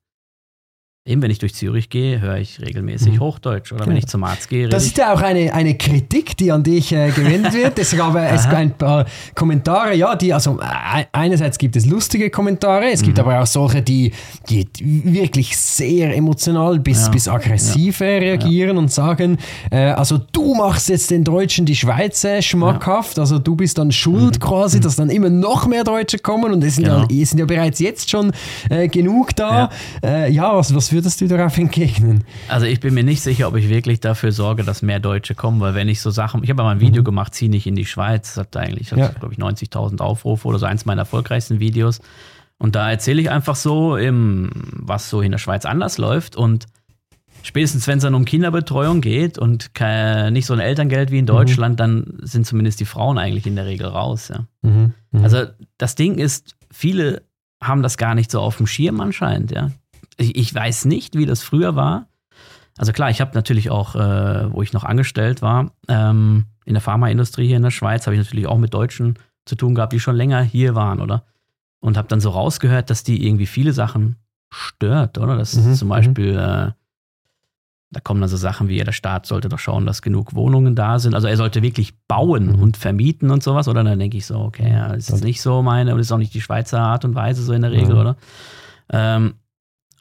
Eben, wenn ich durch Zürich gehe, höre ich regelmäßig mhm. Hochdeutsch. Oder genau. wenn ich zum Arzt gehe. Das ist ja auch eine, eine Kritik, die an dich äh, gewendet wird. Es gab es ein paar Kommentare, ja, die, also äh, einerseits gibt es lustige Kommentare, es gibt mhm. aber auch solche, die, die wirklich sehr emotional bis, ja. bis aggressiv ja. reagieren ja. und sagen, äh, also du machst jetzt den Deutschen die Schweizer schmackhaft, also du bist dann schuld mhm. quasi, dass dann immer noch mehr Deutsche kommen und es sind, genau. ja, es sind ja bereits jetzt schon äh, genug da. Ja, äh, ja was, was würdest du darauf entgegnen? Also ich bin mir nicht sicher, ob ich wirklich dafür sorge, dass mehr Deutsche kommen, weil wenn ich so Sachen, ich habe mal ein Video mhm. gemacht, zieh nicht in die Schweiz, das hat eigentlich, ja. glaube ich, 90.000 Aufrufe oder so, eins meiner erfolgreichsten Videos. Und da erzähle ich einfach so, im, was so in der Schweiz anders läuft und spätestens wenn es dann um Kinderbetreuung geht und kein, nicht so ein Elterngeld wie in mhm. Deutschland, mhm. dann sind zumindest die Frauen eigentlich in der Regel raus. Ja. Mhm. Mhm. Also das Ding ist, viele haben das gar nicht so auf dem Schirm anscheinend. Ja ich, weiß nicht, wie das früher war. Also klar, ich habe natürlich auch, äh, wo ich noch angestellt war, ähm, in der Pharmaindustrie hier in der Schweiz, habe ich natürlich auch mit Deutschen zu tun gehabt, die schon länger hier waren, oder? Und habe dann so rausgehört, dass die irgendwie viele Sachen stört, oder? Das mhm, zum mhm. Beispiel, äh, da kommen dann so Sachen wie, der Staat sollte doch schauen, dass genug Wohnungen da sind. Also er sollte wirklich bauen mhm. und vermieten und sowas, oder? Dann denke ich so, okay, ja, das ist nicht so meine, und ist auch nicht die Schweizer Art und Weise so in der Regel, mhm. oder? Ähm,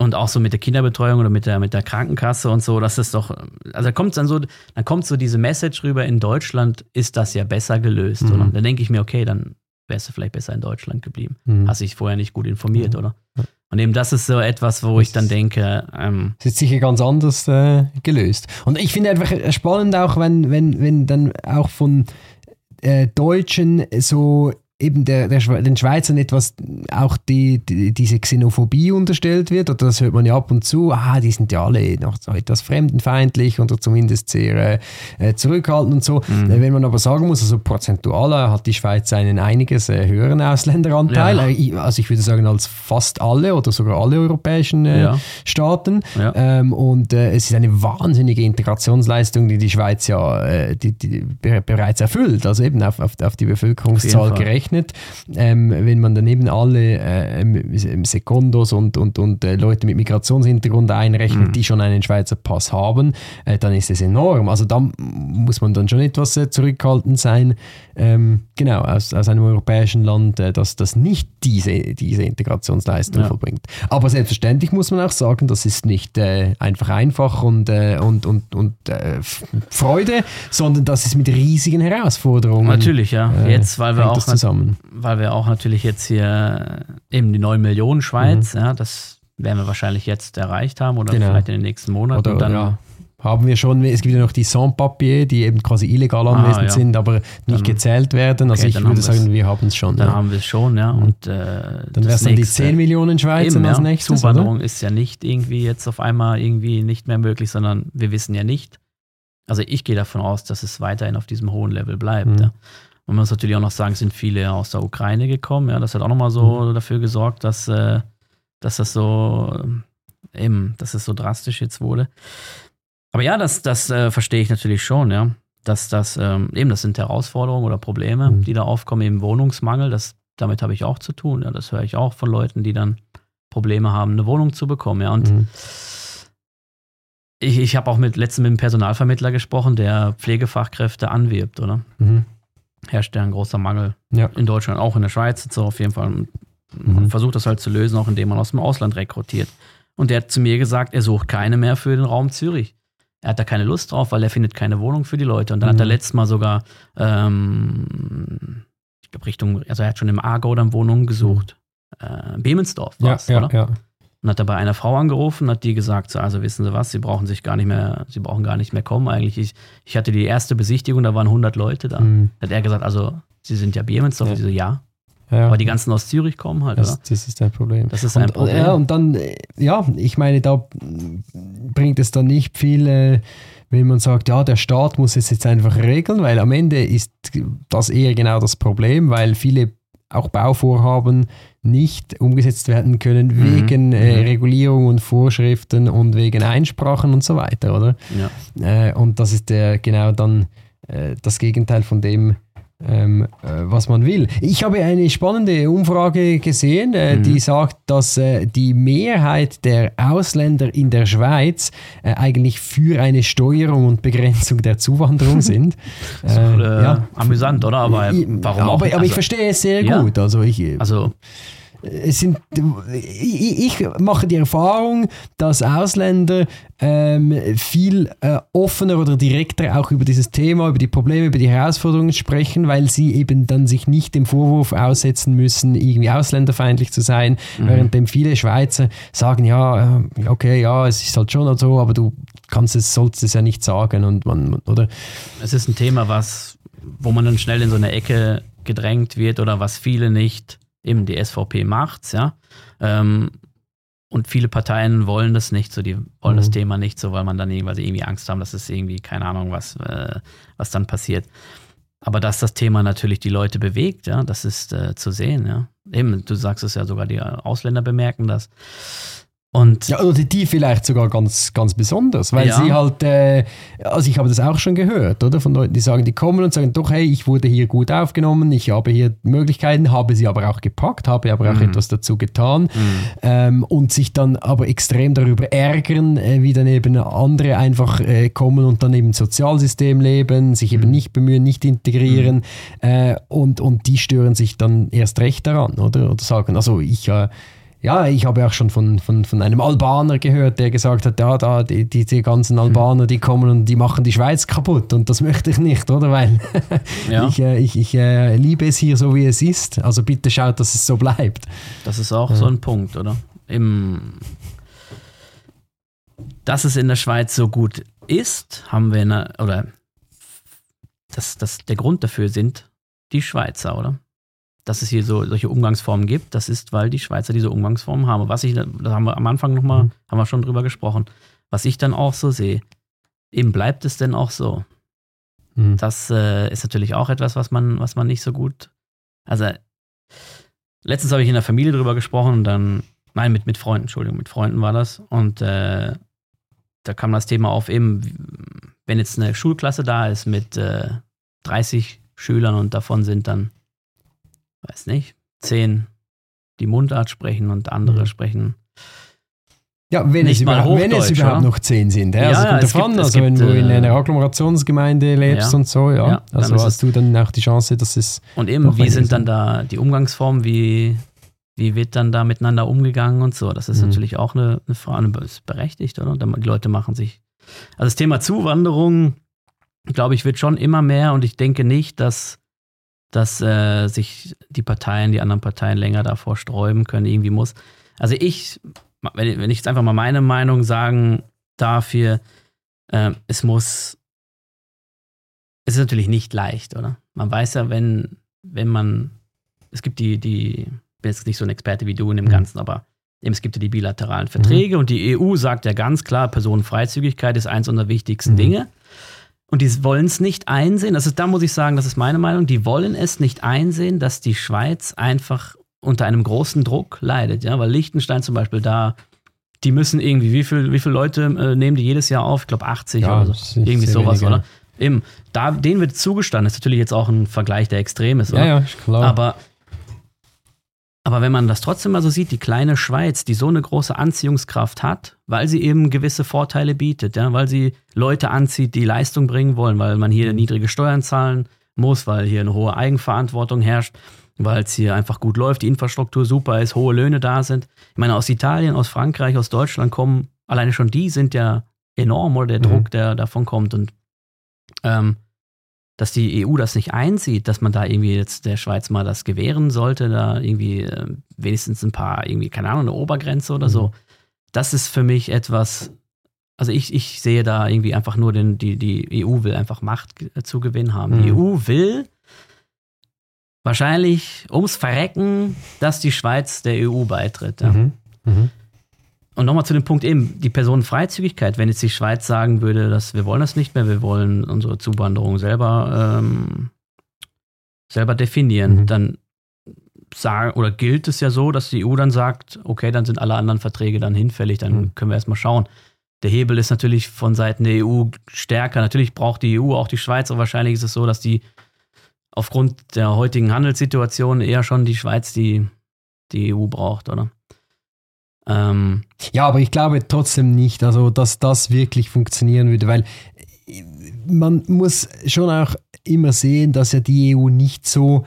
und auch so mit der Kinderbetreuung oder mit der, mit der Krankenkasse und so, das ist doch, also da kommt dann so, dann kommt so diese Message rüber, in Deutschland ist das ja besser gelöst. Mhm. Dann denke ich mir, okay, dann wärst du vielleicht besser in Deutschland geblieben. Mhm. Hast dich vorher nicht gut informiert, mhm. oder? Und eben das ist so etwas, wo das ich dann denke. Ähm, ist sicher ganz anders äh, gelöst. Und ich finde einfach spannend auch, wenn, wenn, wenn dann auch von äh, Deutschen so eben der, der, den Schweizern etwas auch die, die, diese Xenophobie unterstellt wird, oder das hört man ja ab und zu, ah, die sind ja alle noch so etwas fremdenfeindlich oder zumindest sehr äh, zurückhaltend und so. Mhm. Äh, wenn man aber sagen muss, also prozentual hat die Schweiz einen einiges äh, höheren Ausländeranteil, ja. Äh, also ich würde sagen als fast alle oder sogar alle europäischen äh, ja. Staaten. Ja. Ähm, und äh, es ist eine wahnsinnige Integrationsleistung, die die Schweiz ja die, die bereits erfüllt, also eben auf, auf, auf die Bevölkerungszahl auf gerechnet gerechnet. Ähm, wenn man daneben alle äh, Sekundos und, und, und äh, Leute mit Migrationshintergrund einrechnet, mhm. die schon einen Schweizer Pass haben, äh, dann ist es enorm. Also da muss man dann schon etwas äh, zurückhaltend sein, ähm, genau, aus, aus einem europäischen Land, äh, das, das nicht diese, diese Integrationsleistung ja. vollbringt. Aber selbstverständlich muss man auch sagen, das ist nicht äh, einfach einfach und, und, und, und Freude, sondern das ist mit riesigen Herausforderungen. Natürlich, ja. Jetzt, weil wir auch zusammen. Weil wir auch natürlich jetzt hier eben die 9 Millionen Schweiz, mhm. ja, das werden wir wahrscheinlich jetzt erreicht haben oder genau. vielleicht in den nächsten Monaten. Oder, dann, ja, haben wir schon, es gibt ja noch die Sans-Papier, die eben quasi illegal anwesend ah, ja. sind, aber nicht dann, gezählt werden. Also okay, ich würde sagen, wir haben es schon. Dann ja. haben wir es schon, ja. Und, äh, dann wäre es dann die 10 Millionen Schweizer eben, als nächstes. Zuwanderung oder? ist ja nicht irgendwie jetzt auf einmal irgendwie nicht mehr möglich, sondern wir wissen ja nicht. Also ich gehe davon aus, dass es weiterhin auf diesem hohen Level bleibt. Mhm. Ja. Man muss natürlich auch noch sagen, sind viele aus der Ukraine gekommen. Ja, das hat auch nochmal so mhm. dafür gesorgt, dass, äh, dass das so eben, dass es so drastisch jetzt wurde. Aber ja, das, das äh, verstehe ich natürlich schon, ja. Dass das, ähm, eben, das sind Herausforderungen oder Probleme, mhm. die da aufkommen, eben Wohnungsmangel, das, damit habe ich auch zu tun. Ja. Das höre ich auch von Leuten, die dann Probleme haben, eine Wohnung zu bekommen. Ja. Und mhm. ich, ich habe auch mit letztens mit einem Personalvermittler gesprochen, der Pflegefachkräfte anwirbt, oder? Mhm herrscht ja ein großer Mangel ja. in Deutschland, auch in der Schweiz so auf jeden Fall. Man mhm. versucht das halt zu lösen, auch indem man aus dem Ausland rekrutiert. Und der hat zu mir gesagt, er sucht keine mehr für den Raum Zürich. Er hat da keine Lust drauf, weil er findet keine Wohnung für die Leute. Und dann mhm. hat er mhm. letztes Mal sogar, ähm, ich glaube, Richtung, also er hat schon im Aargau dann Wohnungen gesucht. Mhm. Äh, Bemensdorf war es, ja, ja, oder? Ja. Und hat er bei einer Frau angerufen, hat die gesagt, so, also wissen Sie was, Sie brauchen sich gar nicht mehr, Sie brauchen gar nicht mehr kommen eigentlich. Ich, ich hatte die erste Besichtigung, da waren 100 Leute da. Mhm. Hat er gesagt, also Sie sind ja Biemensdorf, ja. so, ja. Ja. Aber die ganzen aus Zürich kommen halt, das, das ist ein Problem. Das ist ein und, Problem. Ja, und dann, ja, ich meine, da bringt es dann nicht viel, äh, wenn man sagt, ja, der Staat muss es jetzt einfach regeln, weil am Ende ist das eher genau das Problem, weil viele auch Bauvorhaben nicht umgesetzt werden können mhm. wegen äh, mhm. Regulierung und Vorschriften und wegen Einsprachen und so weiter, oder? Ja. Äh, und das ist der genau dann äh, das Gegenteil von dem, ähm, äh, was man will. Ich habe eine spannende Umfrage gesehen, äh, mhm. die sagt, dass äh, die Mehrheit der Ausländer in der Schweiz äh, eigentlich für eine Steuerung und Begrenzung der Zuwanderung sind. das ist äh, ja. amüsant, oder? Aber warum aber, aber ich also verstehe es sehr ja. gut. Also ich, also sind, ich, ich mache die Erfahrung, dass Ausländer ähm, viel äh, offener oder direkter auch über dieses Thema, über die Probleme, über die Herausforderungen sprechen, weil sie eben dann sich nicht dem Vorwurf aussetzen müssen, irgendwie ausländerfeindlich zu sein, mhm. währenddem viele Schweizer sagen, ja, äh, okay, ja, es ist halt schon so, aber du kannst es, sollst es ja nicht sagen und man, oder? Es ist ein Thema, was, wo man dann schnell in so eine Ecke gedrängt wird oder was viele nicht eben die SVP macht's, ja. Ähm, und viele Parteien wollen das nicht so, die wollen mhm. das Thema nicht so, weil man dann irgendwie, irgendwie Angst haben, dass es irgendwie, keine Ahnung, was, äh, was dann passiert. Aber dass das Thema natürlich die Leute bewegt, ja, das ist äh, zu sehen, ja. Eben, du sagst es ja sogar, die Ausländer bemerken das. Und ja, oder die vielleicht sogar ganz, ganz besonders, weil ja. sie halt, äh, also ich habe das auch schon gehört, oder? Von Leuten, die sagen, die kommen und sagen, doch, hey, ich wurde hier gut aufgenommen, ich habe hier Möglichkeiten, habe sie aber auch gepackt, habe aber auch mhm. etwas dazu getan mhm. ähm, und sich dann aber extrem darüber ärgern, äh, wie dann eben andere einfach äh, kommen und dann eben Sozialsystem leben, sich mhm. eben nicht bemühen, nicht integrieren mhm. äh, und, und die stören sich dann erst recht daran, oder? Oder sagen, also ich äh, ja, ich habe auch schon von, von, von einem Albaner gehört, der gesagt hat, ja, da, die, die, die ganzen hm. Albaner, die kommen und die machen die Schweiz kaputt und das möchte ich nicht, oder? Weil ja. ich, äh, ich, ich äh, liebe es hier so, wie es ist. Also bitte schaut, dass es so bleibt. Das ist auch ja. so ein Punkt, oder? Im, dass es in der Schweiz so gut ist, haben wir, eine, oder dass das der Grund dafür sind die Schweizer, oder? Dass es hier so solche Umgangsformen gibt, das ist, weil die Schweizer diese Umgangsformen haben. Was ich, da haben wir am Anfang nochmal, mhm. haben wir schon drüber gesprochen, was ich dann auch so sehe, eben bleibt es denn auch so. Mhm. Das äh, ist natürlich auch etwas, was man, was man nicht so gut. Also, letztens habe ich in der Familie drüber gesprochen und dann, nein, mit, mit Freunden, Entschuldigung, mit Freunden war das. Und äh, da kam das Thema auf, eben, wenn jetzt eine Schulklasse da ist mit äh, 30 Schülern und davon sind dann weiß nicht, zehn die Mundart sprechen und andere mhm. sprechen. Ja, wenn, es, überhaupt, wenn es überhaupt noch zehn sind. Ja, also kommt davon, gibt, also wenn gibt, du in einer äh, Agglomerationsgemeinde lebst ja, und so, ja. ja also hast du dann auch die Chance, dass es. Und eben, wie sind dann da die Umgangsformen, wie, wie wird dann da miteinander umgegangen und so? Das ist mhm. natürlich auch eine, eine Frage, ist berechtigt, oder? Die Leute machen sich. Also das Thema Zuwanderung, glaube ich, wird schon immer mehr und ich denke nicht, dass dass äh, sich die Parteien, die anderen Parteien länger davor sträuben können, irgendwie muss. Also ich, wenn, wenn ich jetzt einfach mal meine Meinung sagen darf hier, äh, es muss, es ist natürlich nicht leicht, oder? Man weiß ja, wenn, wenn man, es gibt die, die, ich bin jetzt nicht so ein Experte wie du in dem mhm. Ganzen, aber eben, es gibt ja die bilateralen Verträge mhm. und die EU sagt ja ganz klar, Personenfreizügigkeit ist eins unserer wichtigsten mhm. Dinge. Und die wollen es nicht einsehen, also da muss ich sagen, das ist meine Meinung, die wollen es nicht einsehen, dass die Schweiz einfach unter einem großen Druck leidet, ja, weil Liechtenstein zum Beispiel da, die müssen irgendwie, wie, viel, wie viele Leute äh, nehmen die jedes Jahr auf? Ich glaube 80 ja, oder so. Irgendwie sowas, weniger. oder? Eben, da, denen wird zugestanden, das ist natürlich jetzt auch ein Vergleich, der extrem ist, oder? Ja, ja, klar. Aber aber wenn man das trotzdem mal so sieht, die kleine Schweiz, die so eine große Anziehungskraft hat, weil sie eben gewisse Vorteile bietet, ja, weil sie Leute anzieht, die Leistung bringen wollen, weil man hier niedrige Steuern zahlen muss, weil hier eine hohe Eigenverantwortung herrscht, weil es hier einfach gut läuft, die Infrastruktur super ist, hohe Löhne da sind. Ich meine, aus Italien, aus Frankreich, aus Deutschland kommen, alleine schon die sind ja enorm, oder der mhm. Druck, der davon kommt. Und ähm, dass die EU das nicht einsieht, dass man da irgendwie jetzt der Schweiz mal das gewähren sollte, da irgendwie äh, wenigstens ein paar, irgendwie, keine Ahnung, eine Obergrenze oder mhm. so. Das ist für mich etwas, also ich, ich sehe da irgendwie einfach nur den, die, die EU will einfach Macht zu gewinnen haben. Mhm. Die EU will wahrscheinlich ums Verrecken, dass die Schweiz der EU beitritt. Ja. Mhm. mhm. Und nochmal zu dem Punkt eben, die Personenfreizügigkeit, wenn jetzt die Schweiz sagen würde, dass wir wollen das nicht mehr, wir wollen unsere Zuwanderung selber, ähm, selber definieren, mhm. dann sagen, oder gilt es ja so, dass die EU dann sagt, okay, dann sind alle anderen Verträge dann hinfällig, dann mhm. können wir erstmal schauen. Der Hebel ist natürlich von Seiten der EU stärker. Natürlich braucht die EU auch die Schweiz, aber wahrscheinlich ist es so, dass die aufgrund der heutigen Handelssituation eher schon die Schweiz die, die EU braucht, oder? Ähm, ja, aber ich glaube trotzdem nicht, also dass das wirklich funktionieren würde, weil man muss schon auch immer sehen, dass ja die EU nicht so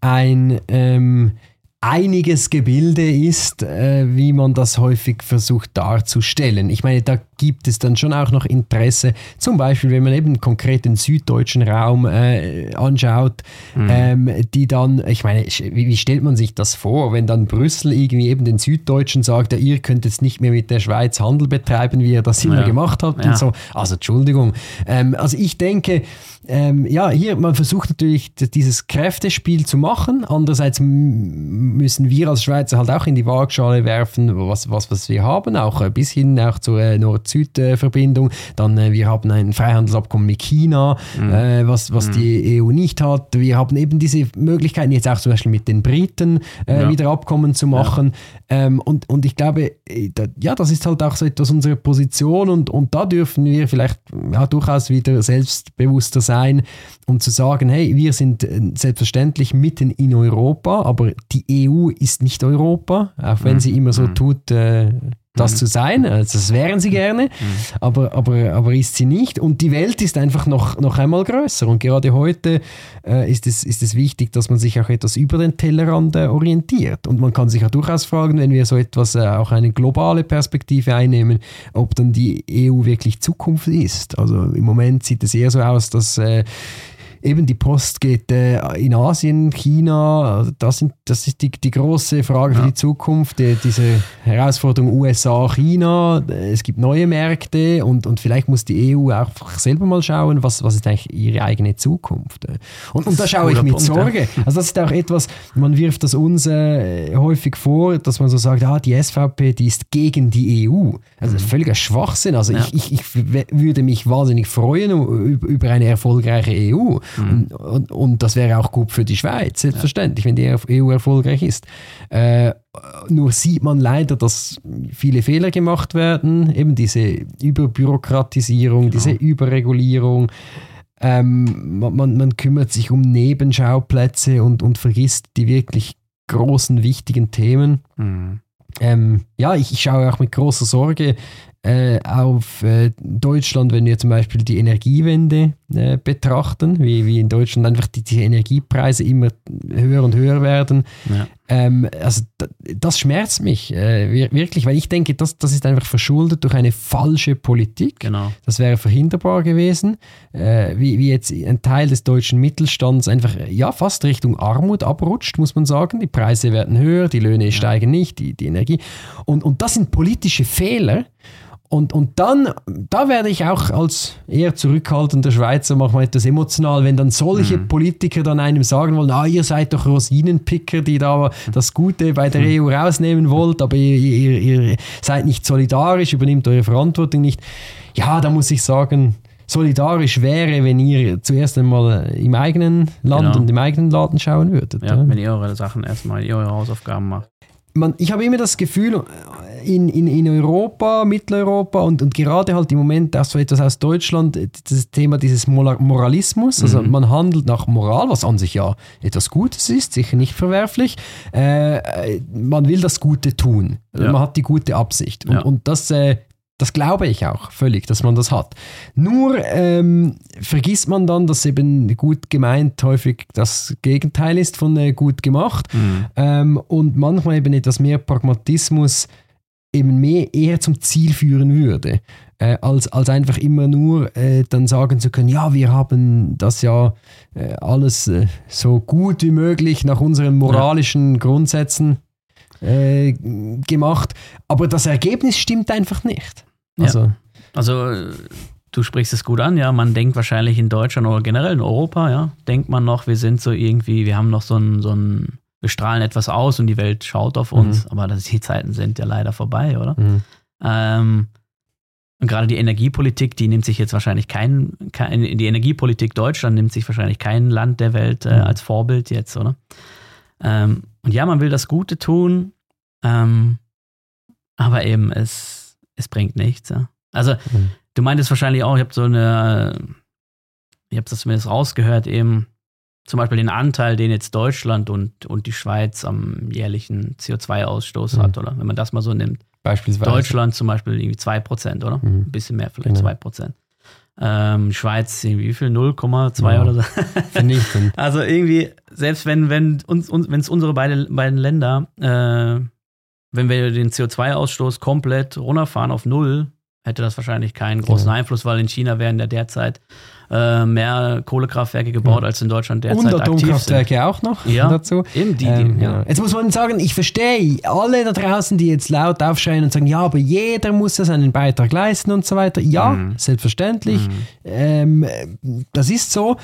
ein ähm, einiges Gebilde ist, äh, wie man das häufig versucht darzustellen. Ich meine, da gibt es dann schon auch noch Interesse, zum Beispiel, wenn man eben konkret den süddeutschen Raum äh, anschaut, mhm. ähm, die dann, ich meine, wie, wie, stellt man sich das vor, wenn dann Brüssel irgendwie eben den Süddeutschen sagt, ja, ihr könnt jetzt nicht mehr mit der Schweiz Handel betreiben, wie ihr das immer ja. gemacht habt ja. und so. Also Entschuldigung. Ähm, also ich denke, ähm, ja, hier, man versucht natürlich dieses Kräftespiel zu machen. Andererseits müssen wir als Schweizer halt auch in die Waagschale werfen, was, was, was wir haben, auch bis hin auch zur äh, Nord-Süd-Verbindung. Dann, äh, wir haben ein Freihandelsabkommen mit China, mhm. äh, was, was mhm. die EU nicht hat. Wir haben eben diese Möglichkeiten, jetzt auch zum Beispiel mit den Briten äh, ja. wieder Abkommen zu machen. Ja. Ähm, und, und ich glaube, äh, da, ja, das ist halt auch so etwas unsere Position und, und da dürfen wir vielleicht ja, durchaus wieder selbstbewusster sein um zu sagen, hey, wir sind äh, selbstverständlich mitten in Europa, aber die EU ist nicht Europa, auch wenn mhm. sie immer so mhm. tut, äh, das mhm. zu sein. Also das wären sie gerne, mhm. aber, aber, aber ist sie nicht. Und die Welt ist einfach noch, noch einmal größer. Und gerade heute äh, ist, es, ist es wichtig, dass man sich auch etwas über den Tellerrand äh, orientiert. Und man kann sich ja durchaus fragen, wenn wir so etwas, äh, auch eine globale Perspektive einnehmen, ob dann die EU wirklich Zukunft ist. Also im Moment sieht es eher so aus, dass äh, eben die Post geht äh, in Asien, China, also das, sind, das ist die, die große Frage ja. für die Zukunft, die, diese Herausforderung USA, China, es gibt neue Märkte und, und vielleicht muss die EU auch selber mal schauen, was, was ist eigentlich ihre eigene Zukunft. Und, und da schaue ich mit Punkt, Sorge. Ja. Also das ist auch etwas, man wirft das uns äh, häufig vor, dass man so sagt, ah, die SVP, die ist gegen die EU. Also mhm. völliger Schwachsinn. Also ja. ich, ich, ich würde mich wahnsinnig freuen über eine erfolgreiche EU. Mhm. Und, und, und, das wäre auch gut für die Schweiz, selbstverständlich, ja. wenn die EU erfolgreich ist. Äh, nur sieht man leider, dass viele Fehler gemacht werden, eben diese Überbürokratisierung, genau. diese Überregulierung. Ähm, man, man, kümmert sich um Nebenschauplätze und, und vergisst die wirklich großen, wichtigen Themen. Mhm. Ähm, ja, ich, ich, schaue auch mit großer Sorge äh, auf äh, Deutschland, wenn wir zum Beispiel die Energiewende äh, betrachten, wie, wie in Deutschland einfach die, die Energiepreise immer höher und höher werden. Ja. Ähm, also das schmerzt mich äh, wirklich, weil ich denke, das, das ist einfach verschuldet durch eine falsche Politik. Genau. Das wäre verhinderbar gewesen, äh, wie, wie jetzt ein Teil des deutschen Mittelstands einfach ja fast Richtung Armut abrutscht, muss man sagen. Die Preise werden höher, die Löhne ja. steigen nicht, die, die Energie. Und, und das sind politische Fehler. Und, und dann, da werde ich auch als eher zurückhaltender Schweizer manchmal etwas emotional, wenn dann solche mhm. Politiker dann einem sagen wollen, ah, ihr seid doch Rosinenpicker, die da das Gute bei der mhm. EU rausnehmen wollt, aber ihr, ihr, ihr seid nicht solidarisch, übernimmt eure Verantwortung nicht. Ja, da muss ich sagen, solidarisch wäre, wenn ihr zuerst einmal im eigenen Land genau. und im eigenen Laden schauen würdet. Ja, ja, wenn ihr eure Sachen erstmal, eure Hausaufgaben macht man, ich habe immer das Gefühl, in, in, in Europa, Mitteleuropa und, und gerade halt im Moment auch so etwas aus Deutschland, das Thema dieses Moralismus, also mhm. man handelt nach Moral, was an sich ja etwas Gutes ist, sicher nicht verwerflich. Äh, man will das Gute tun. Ja. Man hat die gute Absicht. Und, ja. und das äh, das glaube ich auch völlig, dass man das hat. Nur ähm, vergisst man dann, dass eben gut gemeint häufig das Gegenteil ist von äh, gut gemacht mhm. ähm, und manchmal eben etwas mehr Pragmatismus eben mehr eher zum Ziel führen würde, äh, als, als einfach immer nur äh, dann sagen zu können, ja, wir haben das ja äh, alles äh, so gut wie möglich nach unseren moralischen ja. Grundsätzen äh, gemacht, aber das Ergebnis stimmt einfach nicht. Also, ja. also du sprichst es gut an, ja, man denkt wahrscheinlich in Deutschland oder generell in Europa, ja, denkt man noch, wir sind so irgendwie, wir haben noch so ein, so ein wir strahlen etwas aus und die Welt schaut auf uns, mhm. aber das, die Zeiten sind ja leider vorbei, oder? Mhm. Ähm, und gerade die Energiepolitik, die nimmt sich jetzt wahrscheinlich kein, kein, die Energiepolitik Deutschland nimmt sich wahrscheinlich kein Land der Welt äh, mhm. als Vorbild jetzt, oder? Ähm, und ja, man will das Gute tun, ähm, aber eben es, es bringt nichts. Ja? Also, mhm. du meintest wahrscheinlich auch, ich habe so eine, ich habe das zumindest rausgehört, eben zum Beispiel den Anteil, den jetzt Deutschland und, und die Schweiz am jährlichen CO2-Ausstoß mhm. hat, oder wenn man das mal so nimmt. Beispielsweise. Deutschland zum Beispiel irgendwie 2%, oder? Mhm. Ein bisschen mehr, vielleicht genau. 2%. Ähm, Schweiz irgendwie wie viel? 0,2 ja. oder so. Vernichtend. also irgendwie, selbst wenn, wenn uns, uns wenn es unsere beide, beiden Länder, äh, wenn wir den CO2-Ausstoß komplett runterfahren auf null, hätte das wahrscheinlich keinen großen genau. Einfluss, weil in China werden ja derzeit äh, mehr Kohlekraftwerke gebaut ja. als in Deutschland derzeit Und Atomkraftwerke auch noch ja, dazu. Eben die, die ähm, ja. Jetzt muss man sagen, ich verstehe alle da draußen, die jetzt laut aufschreien und sagen, ja, aber jeder muss ja seinen Beitrag leisten und so weiter. Ja, mhm. selbstverständlich. Mhm. Ähm, das ist so.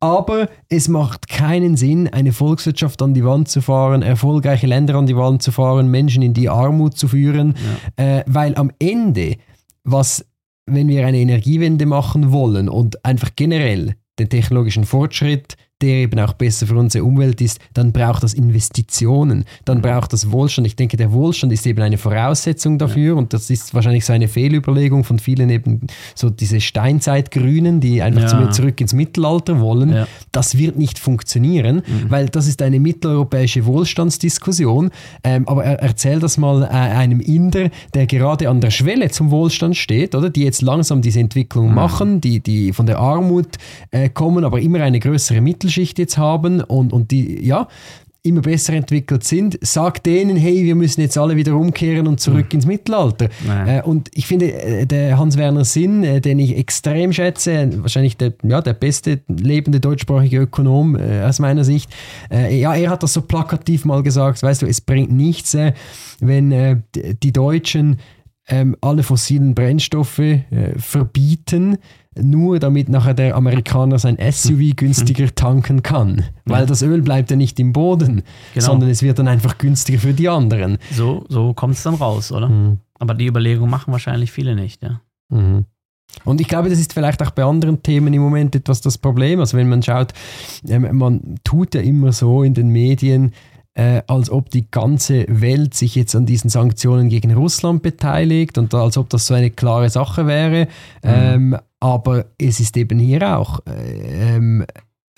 Aber es macht keinen Sinn, eine Volkswirtschaft an die Wand zu fahren, erfolgreiche Länder an die Wand zu fahren, Menschen in die Armut zu führen, äh, weil am Ende, was, wenn wir eine Energiewende machen wollen und einfach generell den technologischen Fortschritt der eben auch besser für unsere Umwelt ist, dann braucht das Investitionen, dann mhm. braucht das Wohlstand. Ich denke, der Wohlstand ist eben eine Voraussetzung dafür ja. und das ist wahrscheinlich so eine Fehlüberlegung von vielen eben so diese Steinzeitgrünen, die einfach ja. zurück ins Mittelalter wollen. Ja. Das wird nicht funktionieren, mhm. weil das ist eine mitteleuropäische Wohlstandsdiskussion. Ähm, aber er, erzähl das mal äh, einem Inder, der gerade an der Schwelle zum Wohlstand steht, oder? Die jetzt langsam diese Entwicklung mhm. machen, die, die von der Armut äh, kommen, aber immer eine größere Mittelschicht Mittelschicht jetzt haben und, und die, ja, immer besser entwickelt sind, sagt denen, hey, wir müssen jetzt alle wieder umkehren und zurück mhm. ins Mittelalter. Äh, und ich finde, äh, der Hans-Werner Sinn, äh, den ich extrem schätze, wahrscheinlich der, ja, der beste lebende deutschsprachige Ökonom äh, aus meiner Sicht, äh, ja, er hat das so plakativ mal gesagt, weißt du, es bringt nichts, äh, wenn die Deutschen ähm, alle fossilen Brennstoffe verbieten, nur damit nachher der Amerikaner sein SUV hm. günstiger tanken kann. Weil das Öl bleibt ja nicht im Boden, genau. sondern es wird dann einfach günstiger für die anderen. So, so kommt es dann raus, oder? Mhm. Aber die Überlegung machen wahrscheinlich viele nicht, ja. Mhm. Und ich glaube, das ist vielleicht auch bei anderen Themen im Moment etwas das Problem. Also wenn man schaut, ähm, man tut ja immer so in den Medien, äh, als ob die ganze Welt sich jetzt an diesen Sanktionen gegen Russland beteiligt und als ob das so eine klare Sache wäre. Mhm. Ähm, aber es ist eben hier auch äh, ähm,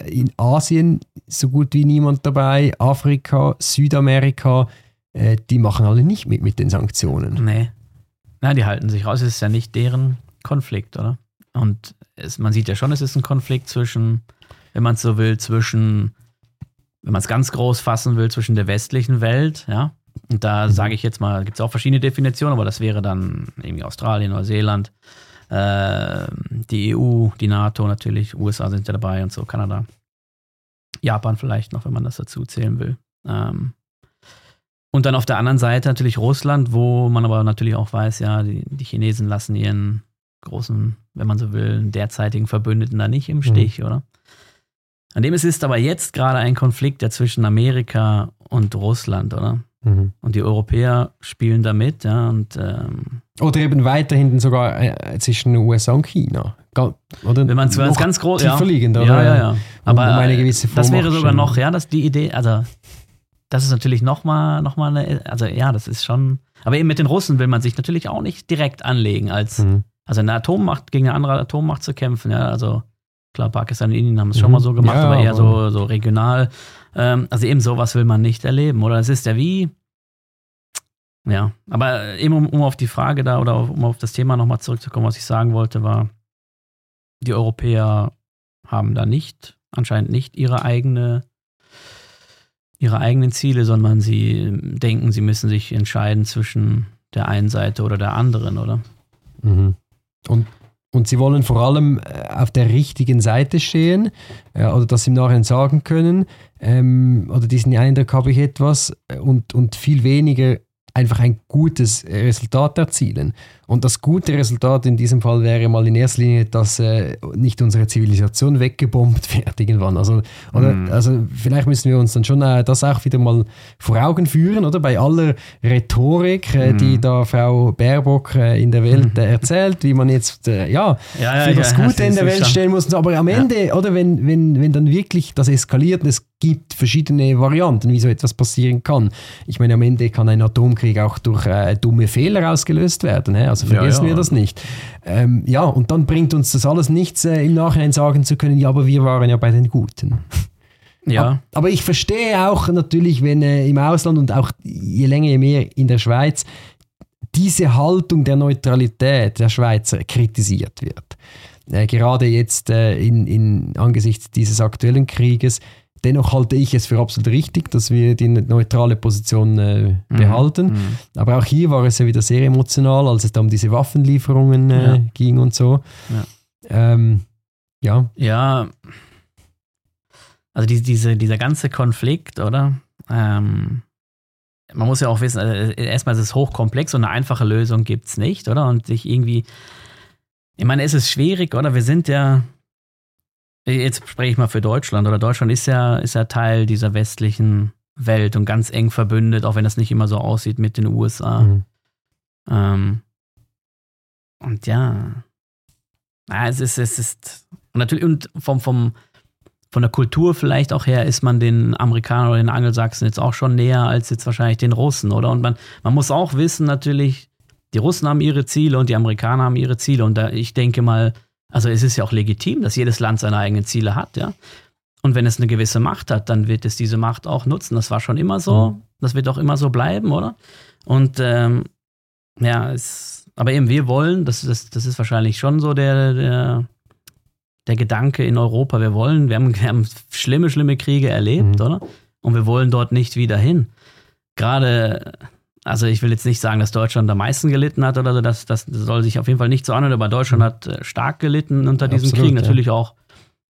in Asien so gut wie niemand dabei, Afrika, Südamerika, äh, die machen alle nicht mit mit den Sanktionen. Nee. Nein, die halten sich raus. Es ist ja nicht deren Konflikt, oder? Und es, man sieht ja schon, es ist ein Konflikt zwischen, wenn man es so will, zwischen, wenn man es ganz groß fassen will, zwischen der westlichen Welt, ja. Und da mhm. sage ich jetzt mal, gibt es auch verschiedene Definitionen, aber das wäre dann irgendwie Australien, Neuseeland, äh, die EU, die NATO natürlich, USA sind ja dabei und so, Kanada. Japan vielleicht noch, wenn man das dazu zählen will. Ähm, und dann auf der anderen Seite natürlich Russland, wo man aber natürlich auch weiß, ja, die, die Chinesen lassen ihren großen, wenn man so will, derzeitigen Verbündeten da nicht im Stich, mhm. oder? An dem es ist aber jetzt gerade ein Konflikt, der zwischen Amerika und Russland, oder? Mhm. Und die Europäer spielen damit, ja. Und, ähm, oder eben weiterhin sogar äh, zwischen USA und China. Oder Wenn man es ganz, ganz groß. Ja. Liegend, oder? Ja, ja, ja. Aber um eine gewisse das wäre sogar noch, ja, das die Idee, also das ist natürlich nochmal noch mal eine, also ja, das ist schon. Aber eben mit den Russen will man sich natürlich auch nicht direkt anlegen, als mhm. also eine Atommacht gegen eine andere Atommacht zu kämpfen, ja. Also klar, Pakistan und Indien haben es mhm. schon mal so gemacht, ja, aber eher aber so, so regional. Ähm, also eben sowas will man nicht erleben, oder? Es ist ja wie, ja, aber eben um, um auf die Frage da oder um auf das Thema nochmal zurückzukommen, was ich sagen wollte, war, die Europäer haben da nicht, anscheinend nicht ihre eigene, ihre eigenen Ziele, sondern sie denken, sie müssen sich entscheiden zwischen der einen Seite oder der anderen, oder? Mhm. Und und sie wollen vor allem äh, auf der richtigen Seite stehen äh, oder das im Nachhinein sagen können. Ähm, oder diesen Eindruck habe ich etwas. Äh, und, und viel weniger einfach ein gutes Resultat erzielen. Und das gute Resultat in diesem Fall wäre mal in erster Linie, dass äh, nicht unsere Zivilisation weggebombt wird irgendwann. Also, oder, mm. also vielleicht müssen wir uns dann schon äh, das auch wieder mal vor Augen führen, oder? Bei aller Rhetorik, äh, mm. die da Frau Baerbock äh, in der Welt äh, erzählt, wie man jetzt äh, ja, ja, ja, für das ja, Gute in der Welt stehen muss. Aber am Ende, oder wenn, wenn, wenn dann wirklich das eskaliert und es gibt verschiedene Varianten, wie so etwas passieren kann. Ich meine, am Ende kann ein Atomkrieg auch durch dumme Fehler ausgelöst werden. He? Also vergessen ja, ja. wir das nicht. Ähm, ja, und dann bringt uns das alles nichts, äh, im Nachhinein sagen zu können, ja, aber wir waren ja bei den Guten. Ja. Aber ich verstehe auch natürlich, wenn äh, im Ausland und auch je länger, je mehr in der Schweiz diese Haltung der Neutralität der Schweizer kritisiert wird. Äh, gerade jetzt äh, in, in, angesichts dieses aktuellen Krieges Dennoch halte ich es für absolut richtig, dass wir die neutrale Position äh, mhm. behalten. Mhm. Aber auch hier war es ja wieder sehr emotional, als es da um diese Waffenlieferungen äh, ja. ging und so. Ja. Ähm, ja. ja. Also die, diese, dieser ganze Konflikt, oder? Ähm, man muss ja auch wissen, also erstmal ist es hochkomplex und eine einfache Lösung gibt es nicht, oder? Und sich irgendwie, ich meine, es ist schwierig, oder? Wir sind ja, Jetzt spreche ich mal für Deutschland, oder Deutschland ist ja, ist ja Teil dieser westlichen Welt und ganz eng verbündet, auch wenn das nicht immer so aussieht mit den USA. Mhm. Ähm, und ja, ja, es ist, es ist, und natürlich, und vom, vom, von der Kultur vielleicht auch her ist man den Amerikanern oder den Angelsachsen jetzt auch schon näher als jetzt wahrscheinlich den Russen, oder? Und man, man muss auch wissen, natürlich, die Russen haben ihre Ziele und die Amerikaner haben ihre Ziele. Und da, ich denke mal, also es ist ja auch legitim, dass jedes Land seine eigenen Ziele hat, ja. Und wenn es eine gewisse Macht hat, dann wird es diese Macht auch nutzen. Das war schon immer so. Mhm. Das wird auch immer so bleiben, oder? Und ähm, ja, es, aber eben wir wollen, das, das, das ist wahrscheinlich schon so der, der, der Gedanke in Europa. Wir wollen, wir haben, wir haben schlimme, schlimme Kriege erlebt, mhm. oder? Und wir wollen dort nicht wieder hin. Gerade also ich will jetzt nicht sagen, dass Deutschland am meisten gelitten hat oder so, das, das soll sich auf jeden Fall nicht so anhören, aber Deutschland mhm. hat äh, stark gelitten unter diesem Absolut, Krieg. Natürlich ja. auch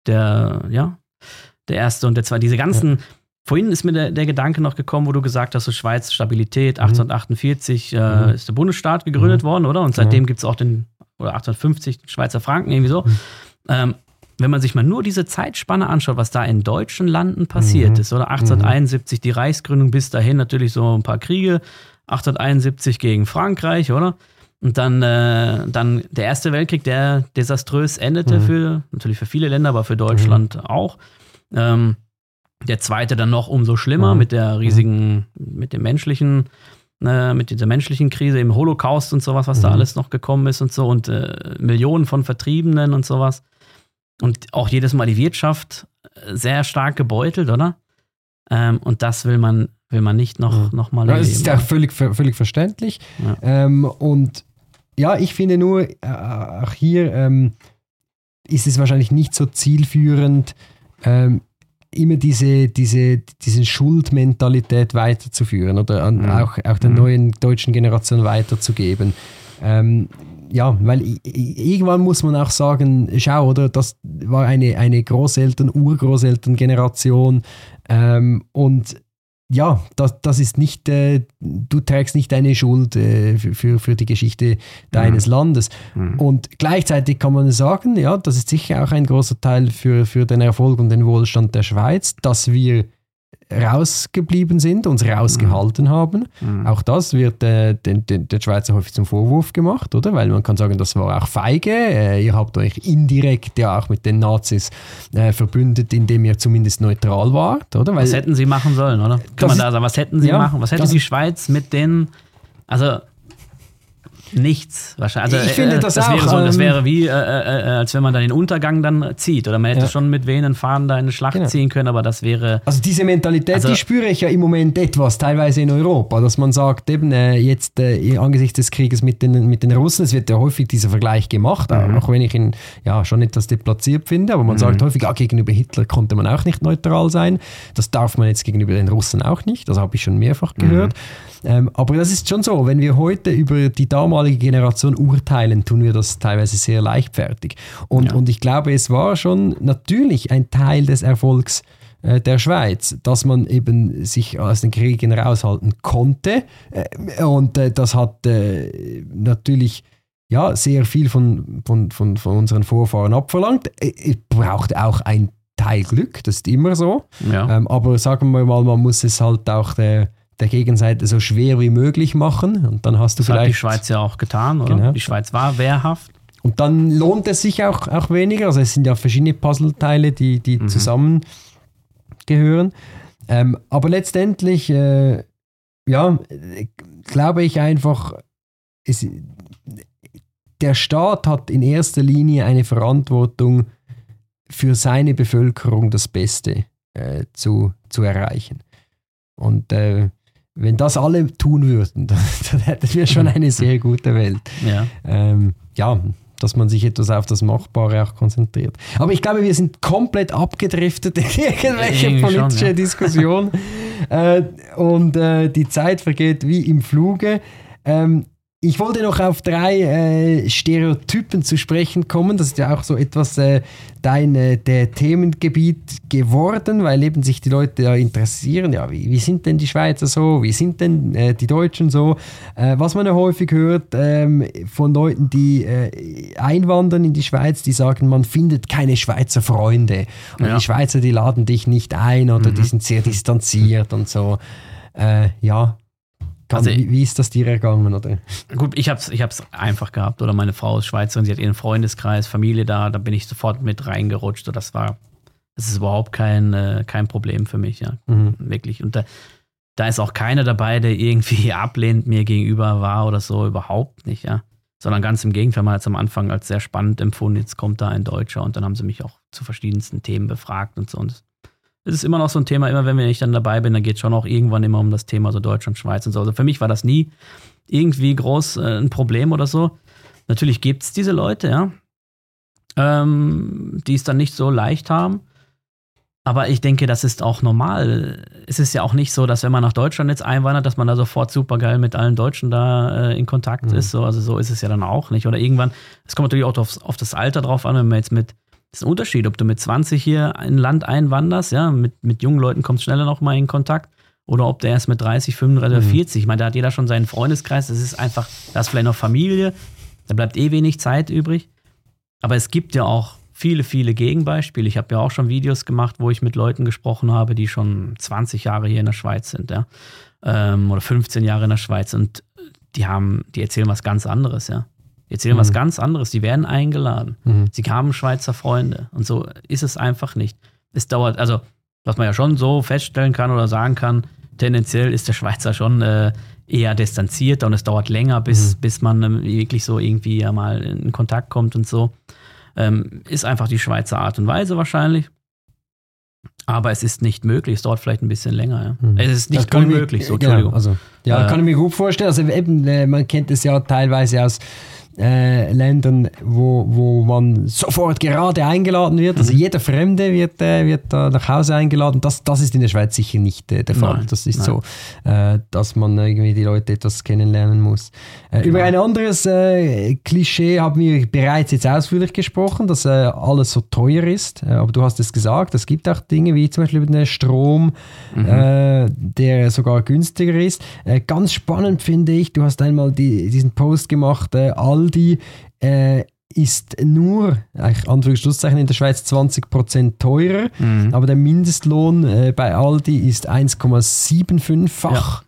der, ja, der erste und der zweite. Diese ganzen, ja. vorhin ist mir der, der, Gedanke noch gekommen, wo du gesagt hast, so Schweiz Stabilität, 1848 mhm. äh, ist der Bundesstaat gegründet mhm. worden, oder? Und seitdem gibt es auch den, oder 1850 Schweizer Franken, irgendwie so. Mhm. Ähm, wenn man sich mal nur diese Zeitspanne anschaut, was da in deutschen Landen passiert mhm. ist, oder 1871 die Reichsgründung, bis dahin natürlich so ein paar Kriege, 1871 gegen Frankreich, oder? Und dann, äh, dann der Erste Weltkrieg, der desaströs endete, mhm. für, natürlich für viele Länder, aber für Deutschland mhm. auch. Ähm, der zweite dann noch umso schlimmer mhm. mit der riesigen, mit dem menschlichen, äh, mit dieser menschlichen Krise im Holocaust und sowas, was da mhm. alles noch gekommen ist und so und äh, Millionen von Vertriebenen und sowas. Und auch jedes Mal die Wirtschaft äh, sehr stark gebeutelt, oder? Ähm, und das will man will man nicht noch, noch mal ja, Das ist ja völlig, völlig verständlich. Ja. Ähm, und ja, ich finde nur, äh, auch hier ähm, ist es wahrscheinlich nicht so zielführend, ähm, immer diese, diese, diese Schuldmentalität weiterzuführen oder an, mhm. auch, auch der mhm. neuen deutschen Generation weiterzugeben. Ähm, ja, weil irgendwann muss man auch sagen, schau, oder, das war eine, eine Großeltern-, Urgroßeltern-Generation ähm, und ja, das, das ist nicht, äh, du trägst nicht deine Schuld äh, für, für die Geschichte deines mhm. Landes. Mhm. Und gleichzeitig kann man sagen, ja, das ist sicher auch ein großer Teil für, für den Erfolg und den Wohlstand der Schweiz, dass wir rausgeblieben sind, uns rausgehalten mhm. haben. Mhm. Auch das wird äh, den, den, den Schweizer häufig zum Vorwurf gemacht, oder? Weil man kann sagen, das war auch feige. Äh, ihr habt euch indirekt ja auch mit den Nazis äh, verbündet, indem ihr zumindest neutral wart, oder? Weil, was hätten sie machen sollen, oder? Kann man da sagen, was hätten sie ja, machen? Was hätte die Schweiz mit den, also nichts wahrscheinlich. Also, ich finde äh, das, das auch. Wäre so, das ähm, wäre wie, äh, äh, äh, als wenn man dann den Untergang dann zieht. Oder man hätte ja. schon mit wehenden Fahnen da eine Schlacht genau. ziehen können, aber das wäre. Also diese Mentalität, also, die spüre ich ja im Moment etwas, teilweise in Europa, dass man sagt, eben äh, jetzt äh, angesichts des Krieges mit den, mit den Russen, es wird ja häufig dieser Vergleich gemacht, mhm. auch wenn ich ihn ja schon etwas deplatziert finde, aber man mhm. sagt häufig, ah, gegenüber Hitler konnte man auch nicht neutral sein. Das darf man jetzt gegenüber den Russen auch nicht. Das habe ich schon mehrfach gehört. Mhm. Ähm, aber das ist schon so, wenn wir heute über die damalige Generation urteilen, tun wir das teilweise sehr leichtfertig. Und, ja. und ich glaube, es war schon natürlich ein Teil des Erfolgs äh, der Schweiz, dass man eben sich aus den Kriegen raushalten konnte. Äh, und äh, das hat natürlich ja, sehr viel von, von, von, von unseren Vorfahren abverlangt. Es braucht auch ein Teil Glück, das ist immer so. Ja. Ähm, aber sagen wir mal, man muss es halt auch der, der Gegenseite so schwer wie möglich machen. Und dann hast du das vielleicht. hat die Schweiz ja auch getan, oder? Genau. Die Schweiz war wehrhaft. Und dann lohnt es sich auch, auch weniger. Also es sind ja verschiedene Puzzleteile, die, die mhm. zusammengehören. Ähm, aber letztendlich, äh, ja, glaube ich einfach, es, der Staat hat in erster Linie eine Verantwortung für seine Bevölkerung das Beste äh, zu, zu erreichen. Und äh, wenn das alle tun würden, dann, dann hätten wir schon eine sehr gute Welt. Ja. Ähm, ja, dass man sich etwas auf das Machbare auch konzentriert. Aber ich glaube, wir sind komplett abgedriftet in irgendwelche politische schon, ja. Diskussion. äh, und äh, die Zeit vergeht wie im Fluge. Ähm, ich wollte noch auf drei äh, Stereotypen zu sprechen kommen. Das ist ja auch so etwas äh, dein äh, der Themengebiet geworden, weil eben sich die Leute ja interessieren. Ja, wie, wie sind denn die Schweizer so? Wie sind denn äh, die Deutschen so? Äh, was man ja häufig hört ähm, von Leuten, die äh, einwandern in die Schweiz, die sagen, man findet keine Schweizer Freunde. Und ja. die Schweizer, die laden dich nicht ein oder mhm. die sind sehr distanziert und so. ja, also, wie, wie, ist das dir ergangen? Oder? Gut, ich habe es ich einfach gehabt. Oder meine Frau ist Schweizerin, sie hat ihren Freundeskreis, Familie da, da bin ich sofort mit reingerutscht. Und das war, das ist überhaupt kein, äh, kein Problem für mich, ja. Mhm. Wirklich. Und da, da ist auch keiner dabei, der irgendwie ablehnend mir gegenüber war oder so, überhaupt nicht, ja. Sondern ganz im Gegenteil, man hat es am Anfang als sehr spannend empfunden, jetzt kommt da ein Deutscher und dann haben sie mich auch zu verschiedensten Themen befragt und so. Und es ist immer noch so ein Thema, immer wenn ich dann dabei bin, dann geht es schon auch irgendwann immer um das Thema so Deutschland, Schweiz und so. Also für mich war das nie irgendwie groß äh, ein Problem oder so. Natürlich gibt es diese Leute, ja, ähm, die es dann nicht so leicht haben. Aber ich denke, das ist auch normal. Es ist ja auch nicht so, dass wenn man nach Deutschland jetzt einwandert, dass man da sofort super geil mit allen Deutschen da äh, in Kontakt mhm. ist. So, also so ist es ja dann auch nicht. Oder irgendwann, es kommt natürlich auch auf, auf das Alter drauf an, wenn man jetzt mit das ist ein Unterschied, ob du mit 20 hier in ein Land einwanderst, ja, mit, mit jungen Leuten kommst du schneller noch mal in Kontakt, oder ob der erst mit 30, 35 oder 40. Mhm. Ich meine, da hat jeder schon seinen Freundeskreis, das ist einfach, da ist vielleicht noch Familie, da bleibt eh wenig Zeit übrig. Aber es gibt ja auch viele, viele Gegenbeispiele. Ich habe ja auch schon Videos gemacht, wo ich mit Leuten gesprochen habe, die schon 20 Jahre hier in der Schweiz sind, ja. Ähm, oder 15 Jahre in der Schweiz und die haben, die erzählen was ganz anderes, ja. Die erzählen mhm. was ganz anderes. Die werden eingeladen. Mhm. Sie haben Schweizer Freunde. Und so ist es einfach nicht. Es dauert, also, was man ja schon so feststellen kann oder sagen kann, tendenziell ist der Schweizer schon äh, eher distanzierter und es dauert länger, bis, mhm. bis man ähm, wirklich so irgendwie ja mal in Kontakt kommt und so. Ähm, ist einfach die Schweizer Art und Weise wahrscheinlich. Aber es ist nicht möglich, es dauert vielleicht ein bisschen länger. Ja. Mhm. Es ist nicht unmöglich, so, Entschuldigung. Genau, also, ja, äh, kann ich mir gut vorstellen. Also eben, äh, man kennt es ja teilweise aus äh, Ländern, wo, wo man sofort gerade eingeladen wird. Also mhm. jeder Fremde wird, äh, wird da nach Hause eingeladen. Das, das ist in der Schweiz sicher nicht äh, der Fall. Nein, das ist nein. so, äh, dass man irgendwie die Leute etwas kennenlernen muss. Äh, über ein anderes äh, Klischee haben wir bereits jetzt ausführlich gesprochen, dass alles so teuer ist. aber du hast es gesagt, es gibt auch Dinge wie zum Beispiel den Strom, mhm. der sogar günstiger ist. ganz spannend finde ich, du hast einmal die, diesen Post gemacht, all Aldi äh, ist nur, Anführungszeichen in der Schweiz 20% teurer, mhm. aber der Mindestlohn äh, bei Aldi ist 1,75-fach. Ja.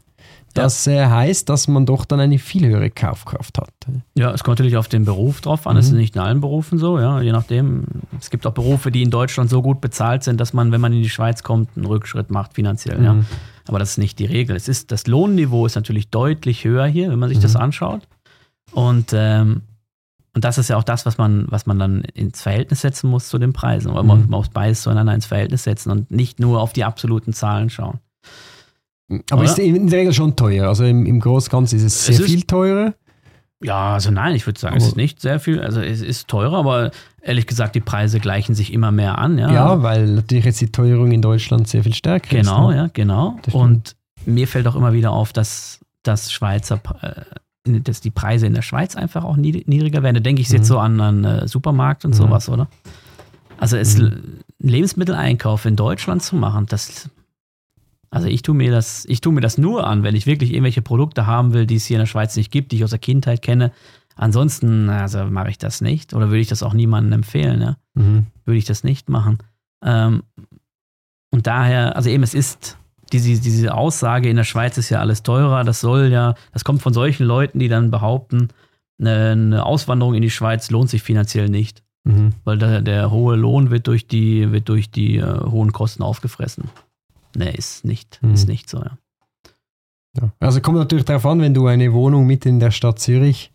Das äh, heißt, dass man doch dann eine viel höhere Kaufkraft hat. Ja, es kommt natürlich auf den Beruf drauf an. Es mhm. ist nicht in allen Berufen so, ja, je nachdem. Es gibt auch Berufe, die in Deutschland so gut bezahlt sind, dass man, wenn man in die Schweiz kommt, einen Rückschritt macht finanziell. Mhm. Ja. Aber das ist nicht die Regel. Es ist, das Lohnniveau ist natürlich deutlich höher hier, wenn man sich mhm. das anschaut. Und, ähm, und das ist ja auch das, was man, was man dann ins Verhältnis setzen muss zu den Preisen. Mhm. Man muss beides zueinander ins Verhältnis setzen und nicht nur auf die absoluten Zahlen schauen. Aber Oder? ist in der Regel schon teuer. Also im, im Großganzen ist es sehr es ist, viel teurer. Ja, also nein, ich würde sagen, aber es ist nicht sehr viel. Also es ist teurer, aber ehrlich gesagt, die Preise gleichen sich immer mehr an. Ja, ja weil natürlich jetzt die Teuerung in Deutschland sehr viel stärker genau, ist. Genau, ne? ja, genau. Und mir fällt auch immer wieder auf, dass, dass Schweizer äh, dass die Preise in der Schweiz einfach auch niedriger werden. Da denke ich mhm. jetzt so an einen äh, Supermarkt und mhm. sowas, oder? Also es, mhm. Lebensmitteleinkauf in Deutschland zu machen, das. Also ich tue mir das, ich tue mir das nur an, wenn ich wirklich irgendwelche Produkte haben will, die es hier in der Schweiz nicht gibt, die ich aus der Kindheit kenne. Ansonsten, also mache ich das nicht oder würde ich das auch niemandem empfehlen, ja? Mhm. Würde ich das nicht machen. Ähm, und daher, also eben, es ist diese, diese Aussage, in der Schweiz ist ja alles teurer, das soll ja, das kommt von solchen Leuten, die dann behaupten, eine, Auswanderung in die Schweiz lohnt sich finanziell nicht. Mhm. Weil der, der, hohe Lohn wird durch die, wird durch die äh, hohen Kosten aufgefressen. Ne, ist nicht, mhm. ist nicht so, ja. ja. Also kommt natürlich darauf an, wenn du eine Wohnung mitten in der Stadt Zürich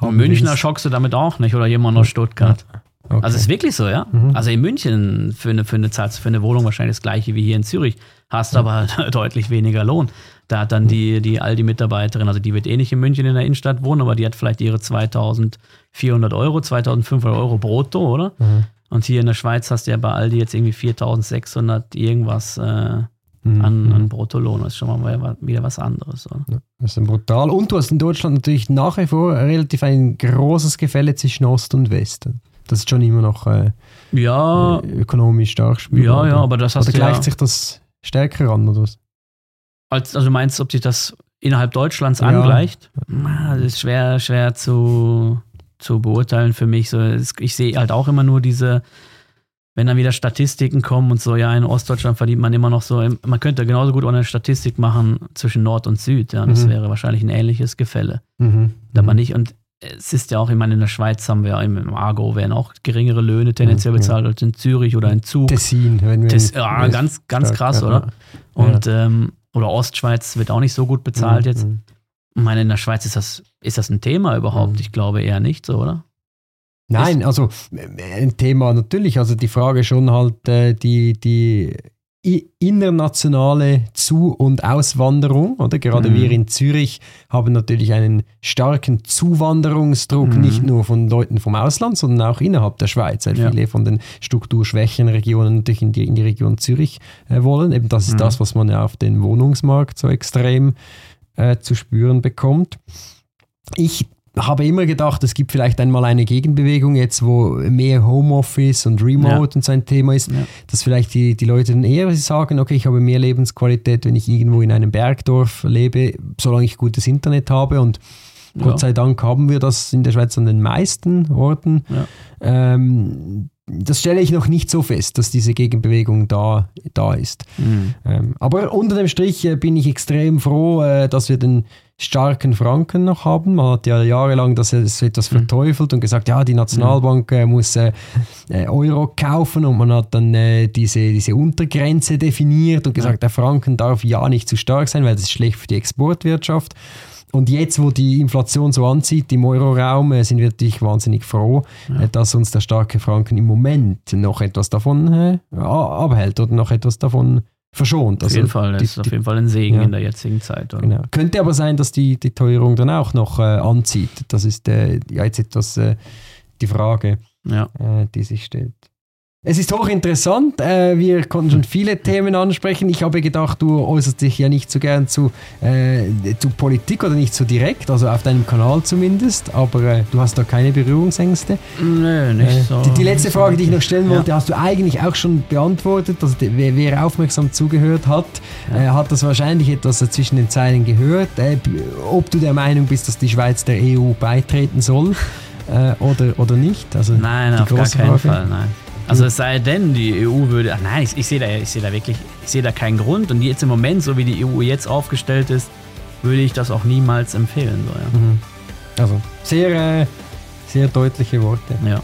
haben Münchner willst. schockst du damit auch nicht oder jemand aus Stuttgart. Ja. Okay. Also ist wirklich so, ja. Mhm. Also in München für eine, für eine zahlst für eine Wohnung wahrscheinlich das gleiche wie hier in Zürich, hast aber deutlich weniger Lohn. Da hat dann mhm. die, die Aldi-Mitarbeiterin, also die wird eh nicht in München in der Innenstadt wohnen, aber die hat vielleicht ihre 2400 Euro, 2500 Euro brutto, oder? Mhm. Und hier in der Schweiz hast du ja bei Aldi jetzt irgendwie 4600 irgendwas äh, mhm. an, an Bruttolohn. Das ist schon mal wieder was anderes. Oder? Ja, das ist brutal. Und du hast in Deutschland natürlich nach wie vor relativ ein großes Gefälle zwischen Ost und West. Das ist schon immer noch äh, ja, äh, ökonomisch stark spürbar. Ja, ja, aber das hast oder gleicht ja, sich das stärker an, oder was? Als, also meinst du, ob sich das innerhalb Deutschlands ja. angleicht? Das ist schwer, schwer zu, zu beurteilen für mich. So, ich sehe halt auch immer nur diese, wenn dann wieder Statistiken kommen und so, ja, in Ostdeutschland verdient man immer noch so, man könnte genauso gut auch eine Statistik machen zwischen Nord und Süd, ja, das mhm. wäre wahrscheinlich ein ähnliches Gefälle. Mhm. Aber mhm. nicht, und es ist ja auch, ich meine, in der Schweiz haben wir ja im Argo werden auch geringere Löhne tendenziell mhm, bezahlt als in Zürich oder in Zug. Tessin, wenn wir Tess, ja, ganz, ganz krass, oder? Und ja. ähm, oder Ostschweiz wird auch nicht so gut bezahlt mhm. jetzt. Ich meine, in der Schweiz ist das, ist das ein Thema überhaupt? Mhm. Ich glaube eher nicht so, oder? Nein, also ein Thema natürlich. Also die Frage schon halt, äh, die, die internationale Zu- und Auswanderung, oder? Gerade mhm. wir in Zürich haben natürlich einen starken Zuwanderungsdruck, mhm. nicht nur von Leuten vom Ausland, sondern auch innerhalb der Schweiz, weil ja. viele von den strukturschwächeren Regionen natürlich in die, in die Region Zürich äh, wollen. Eben das ist mhm. das, was man ja auf den Wohnungsmarkt so extrem äh, zu spüren bekommt. Ich habe immer gedacht, es gibt vielleicht einmal eine Gegenbewegung jetzt, wo mehr Homeoffice und Remote ja. und so ein Thema ist, ja. dass vielleicht die, die Leute dann eher sagen, okay, ich habe mehr Lebensqualität, wenn ich irgendwo in einem Bergdorf lebe, solange ich gutes Internet habe und ja. Gott sei Dank haben wir das in der Schweiz an den meisten Orten. Ähm, das stelle ich noch nicht so fest, dass diese Gegenbewegung da, da ist. Mhm. Ähm, aber unter dem Strich äh, bin ich extrem froh, äh, dass wir den starken Franken noch haben. Man hat ja jahrelang das, das etwas mhm. verteufelt und gesagt, ja, die Nationalbank äh, muss äh, Euro kaufen und man hat dann diese, diese Untergrenze definiert und gesagt, ja. der Franken darf ja nicht zu stark sein, weil das ist schlecht für die Exportwirtschaft. Und jetzt, wo die Inflation so anzieht im Euroraum, äh, sind wir natürlich wahnsinnig froh, ja. Äh, dass uns der starke Franken im Moment noch etwas davon äh, abhält oder noch etwas davon verschont. Auf also jeden Fall, das die, ist auf jeden Fall ein Segen ja. in der jetzigen Zeit. Genau. Könnte aber sein, dass die, die Teuerung dann auch noch äh, anzieht. Das ist äh, ja jetzt etwas äh, die Frage, ja. die sich stellt. Es ist hochinteressant. Äh, wir konnten schon viele Themen ansprechen. Ich habe gedacht, du äußerst dich ja nicht so gern zu, äh, zu Politik oder nicht so direkt, also auf deinem Kanal zumindest, aber äh, du hast da keine Berührungsängste. Nö, nicht äh, so. Die, die, letzte Frage, die ich noch stellen wollte, ja. hast du eigentlich auch schon beantwortet. Also wer, wer aufmerksam zugehört hat, ja. Äh, hat das wahrscheinlich etwas zwischen den Zeilen gehört. Äh, ob du der Meinung bist, dass die Schweiz der EU beitreten soll oder, oder nicht? Also nein, auf gar keinen Frage. Fall, nein. Also es sei denn, die EU würde. Ach nein, ich, ich sehe da, seh da wirklich, ich sehe da keinen Grund. Und jetzt im Moment, so wie die EU jetzt aufgestellt ist, würde ich das auch niemals empfehlen. So, ja. mhm. Also sehr, sehr deutliche Worte. Ja.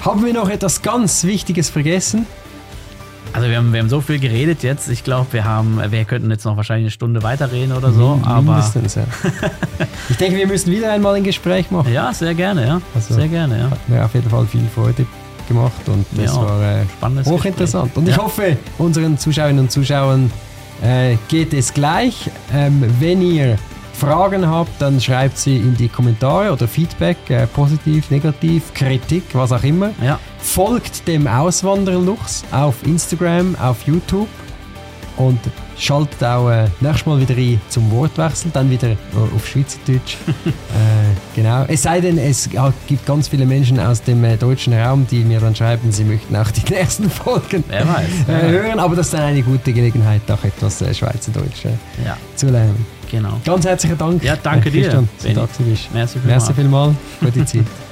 Haben wir noch etwas ganz Wichtiges vergessen? Also wir haben, wir haben so viel geredet jetzt. Ich glaube, wir haben, wir könnten jetzt noch wahrscheinlich eine Stunde weiterreden oder so. aber Mindestens, ja. ich denke, wir müssen wieder einmal ein Gespräch machen. Ja, sehr gerne, ja. Also, sehr gerne, ja. Hat mir auf jeden Fall viel Freude gemacht und das ja, war äh, hochinteressant. Und ja. ich hoffe, unseren Zuschauerinnen und Zuschauern äh, geht es gleich. Ähm, wenn ihr Fragen habt, dann schreibt sie in die Kommentare oder Feedback, äh, positiv, negativ, Kritik, was auch immer. Ja. Folgt dem Auswandererlux auf Instagram, auf YouTube und schaltet auch äh, nächstes Mal wieder rein zum Wortwechsel, dann wieder äh, auf Schweizerdeutsch. äh, genau. Es sei denn, es gibt ganz viele Menschen aus dem äh, deutschen Raum, die mir dann schreiben, sie möchten auch die nächsten Folgen Wer weiß, äh, hören. Aber das ist dann eine gute Gelegenheit, auch etwas äh, Schweizerdeutsch Ja, zu lernen. genau. Ganz herzlichen Dank. Ja, danke äh, dir, Christian, dass du da bist. Merci vielmals. vielmals. Gute Zeit.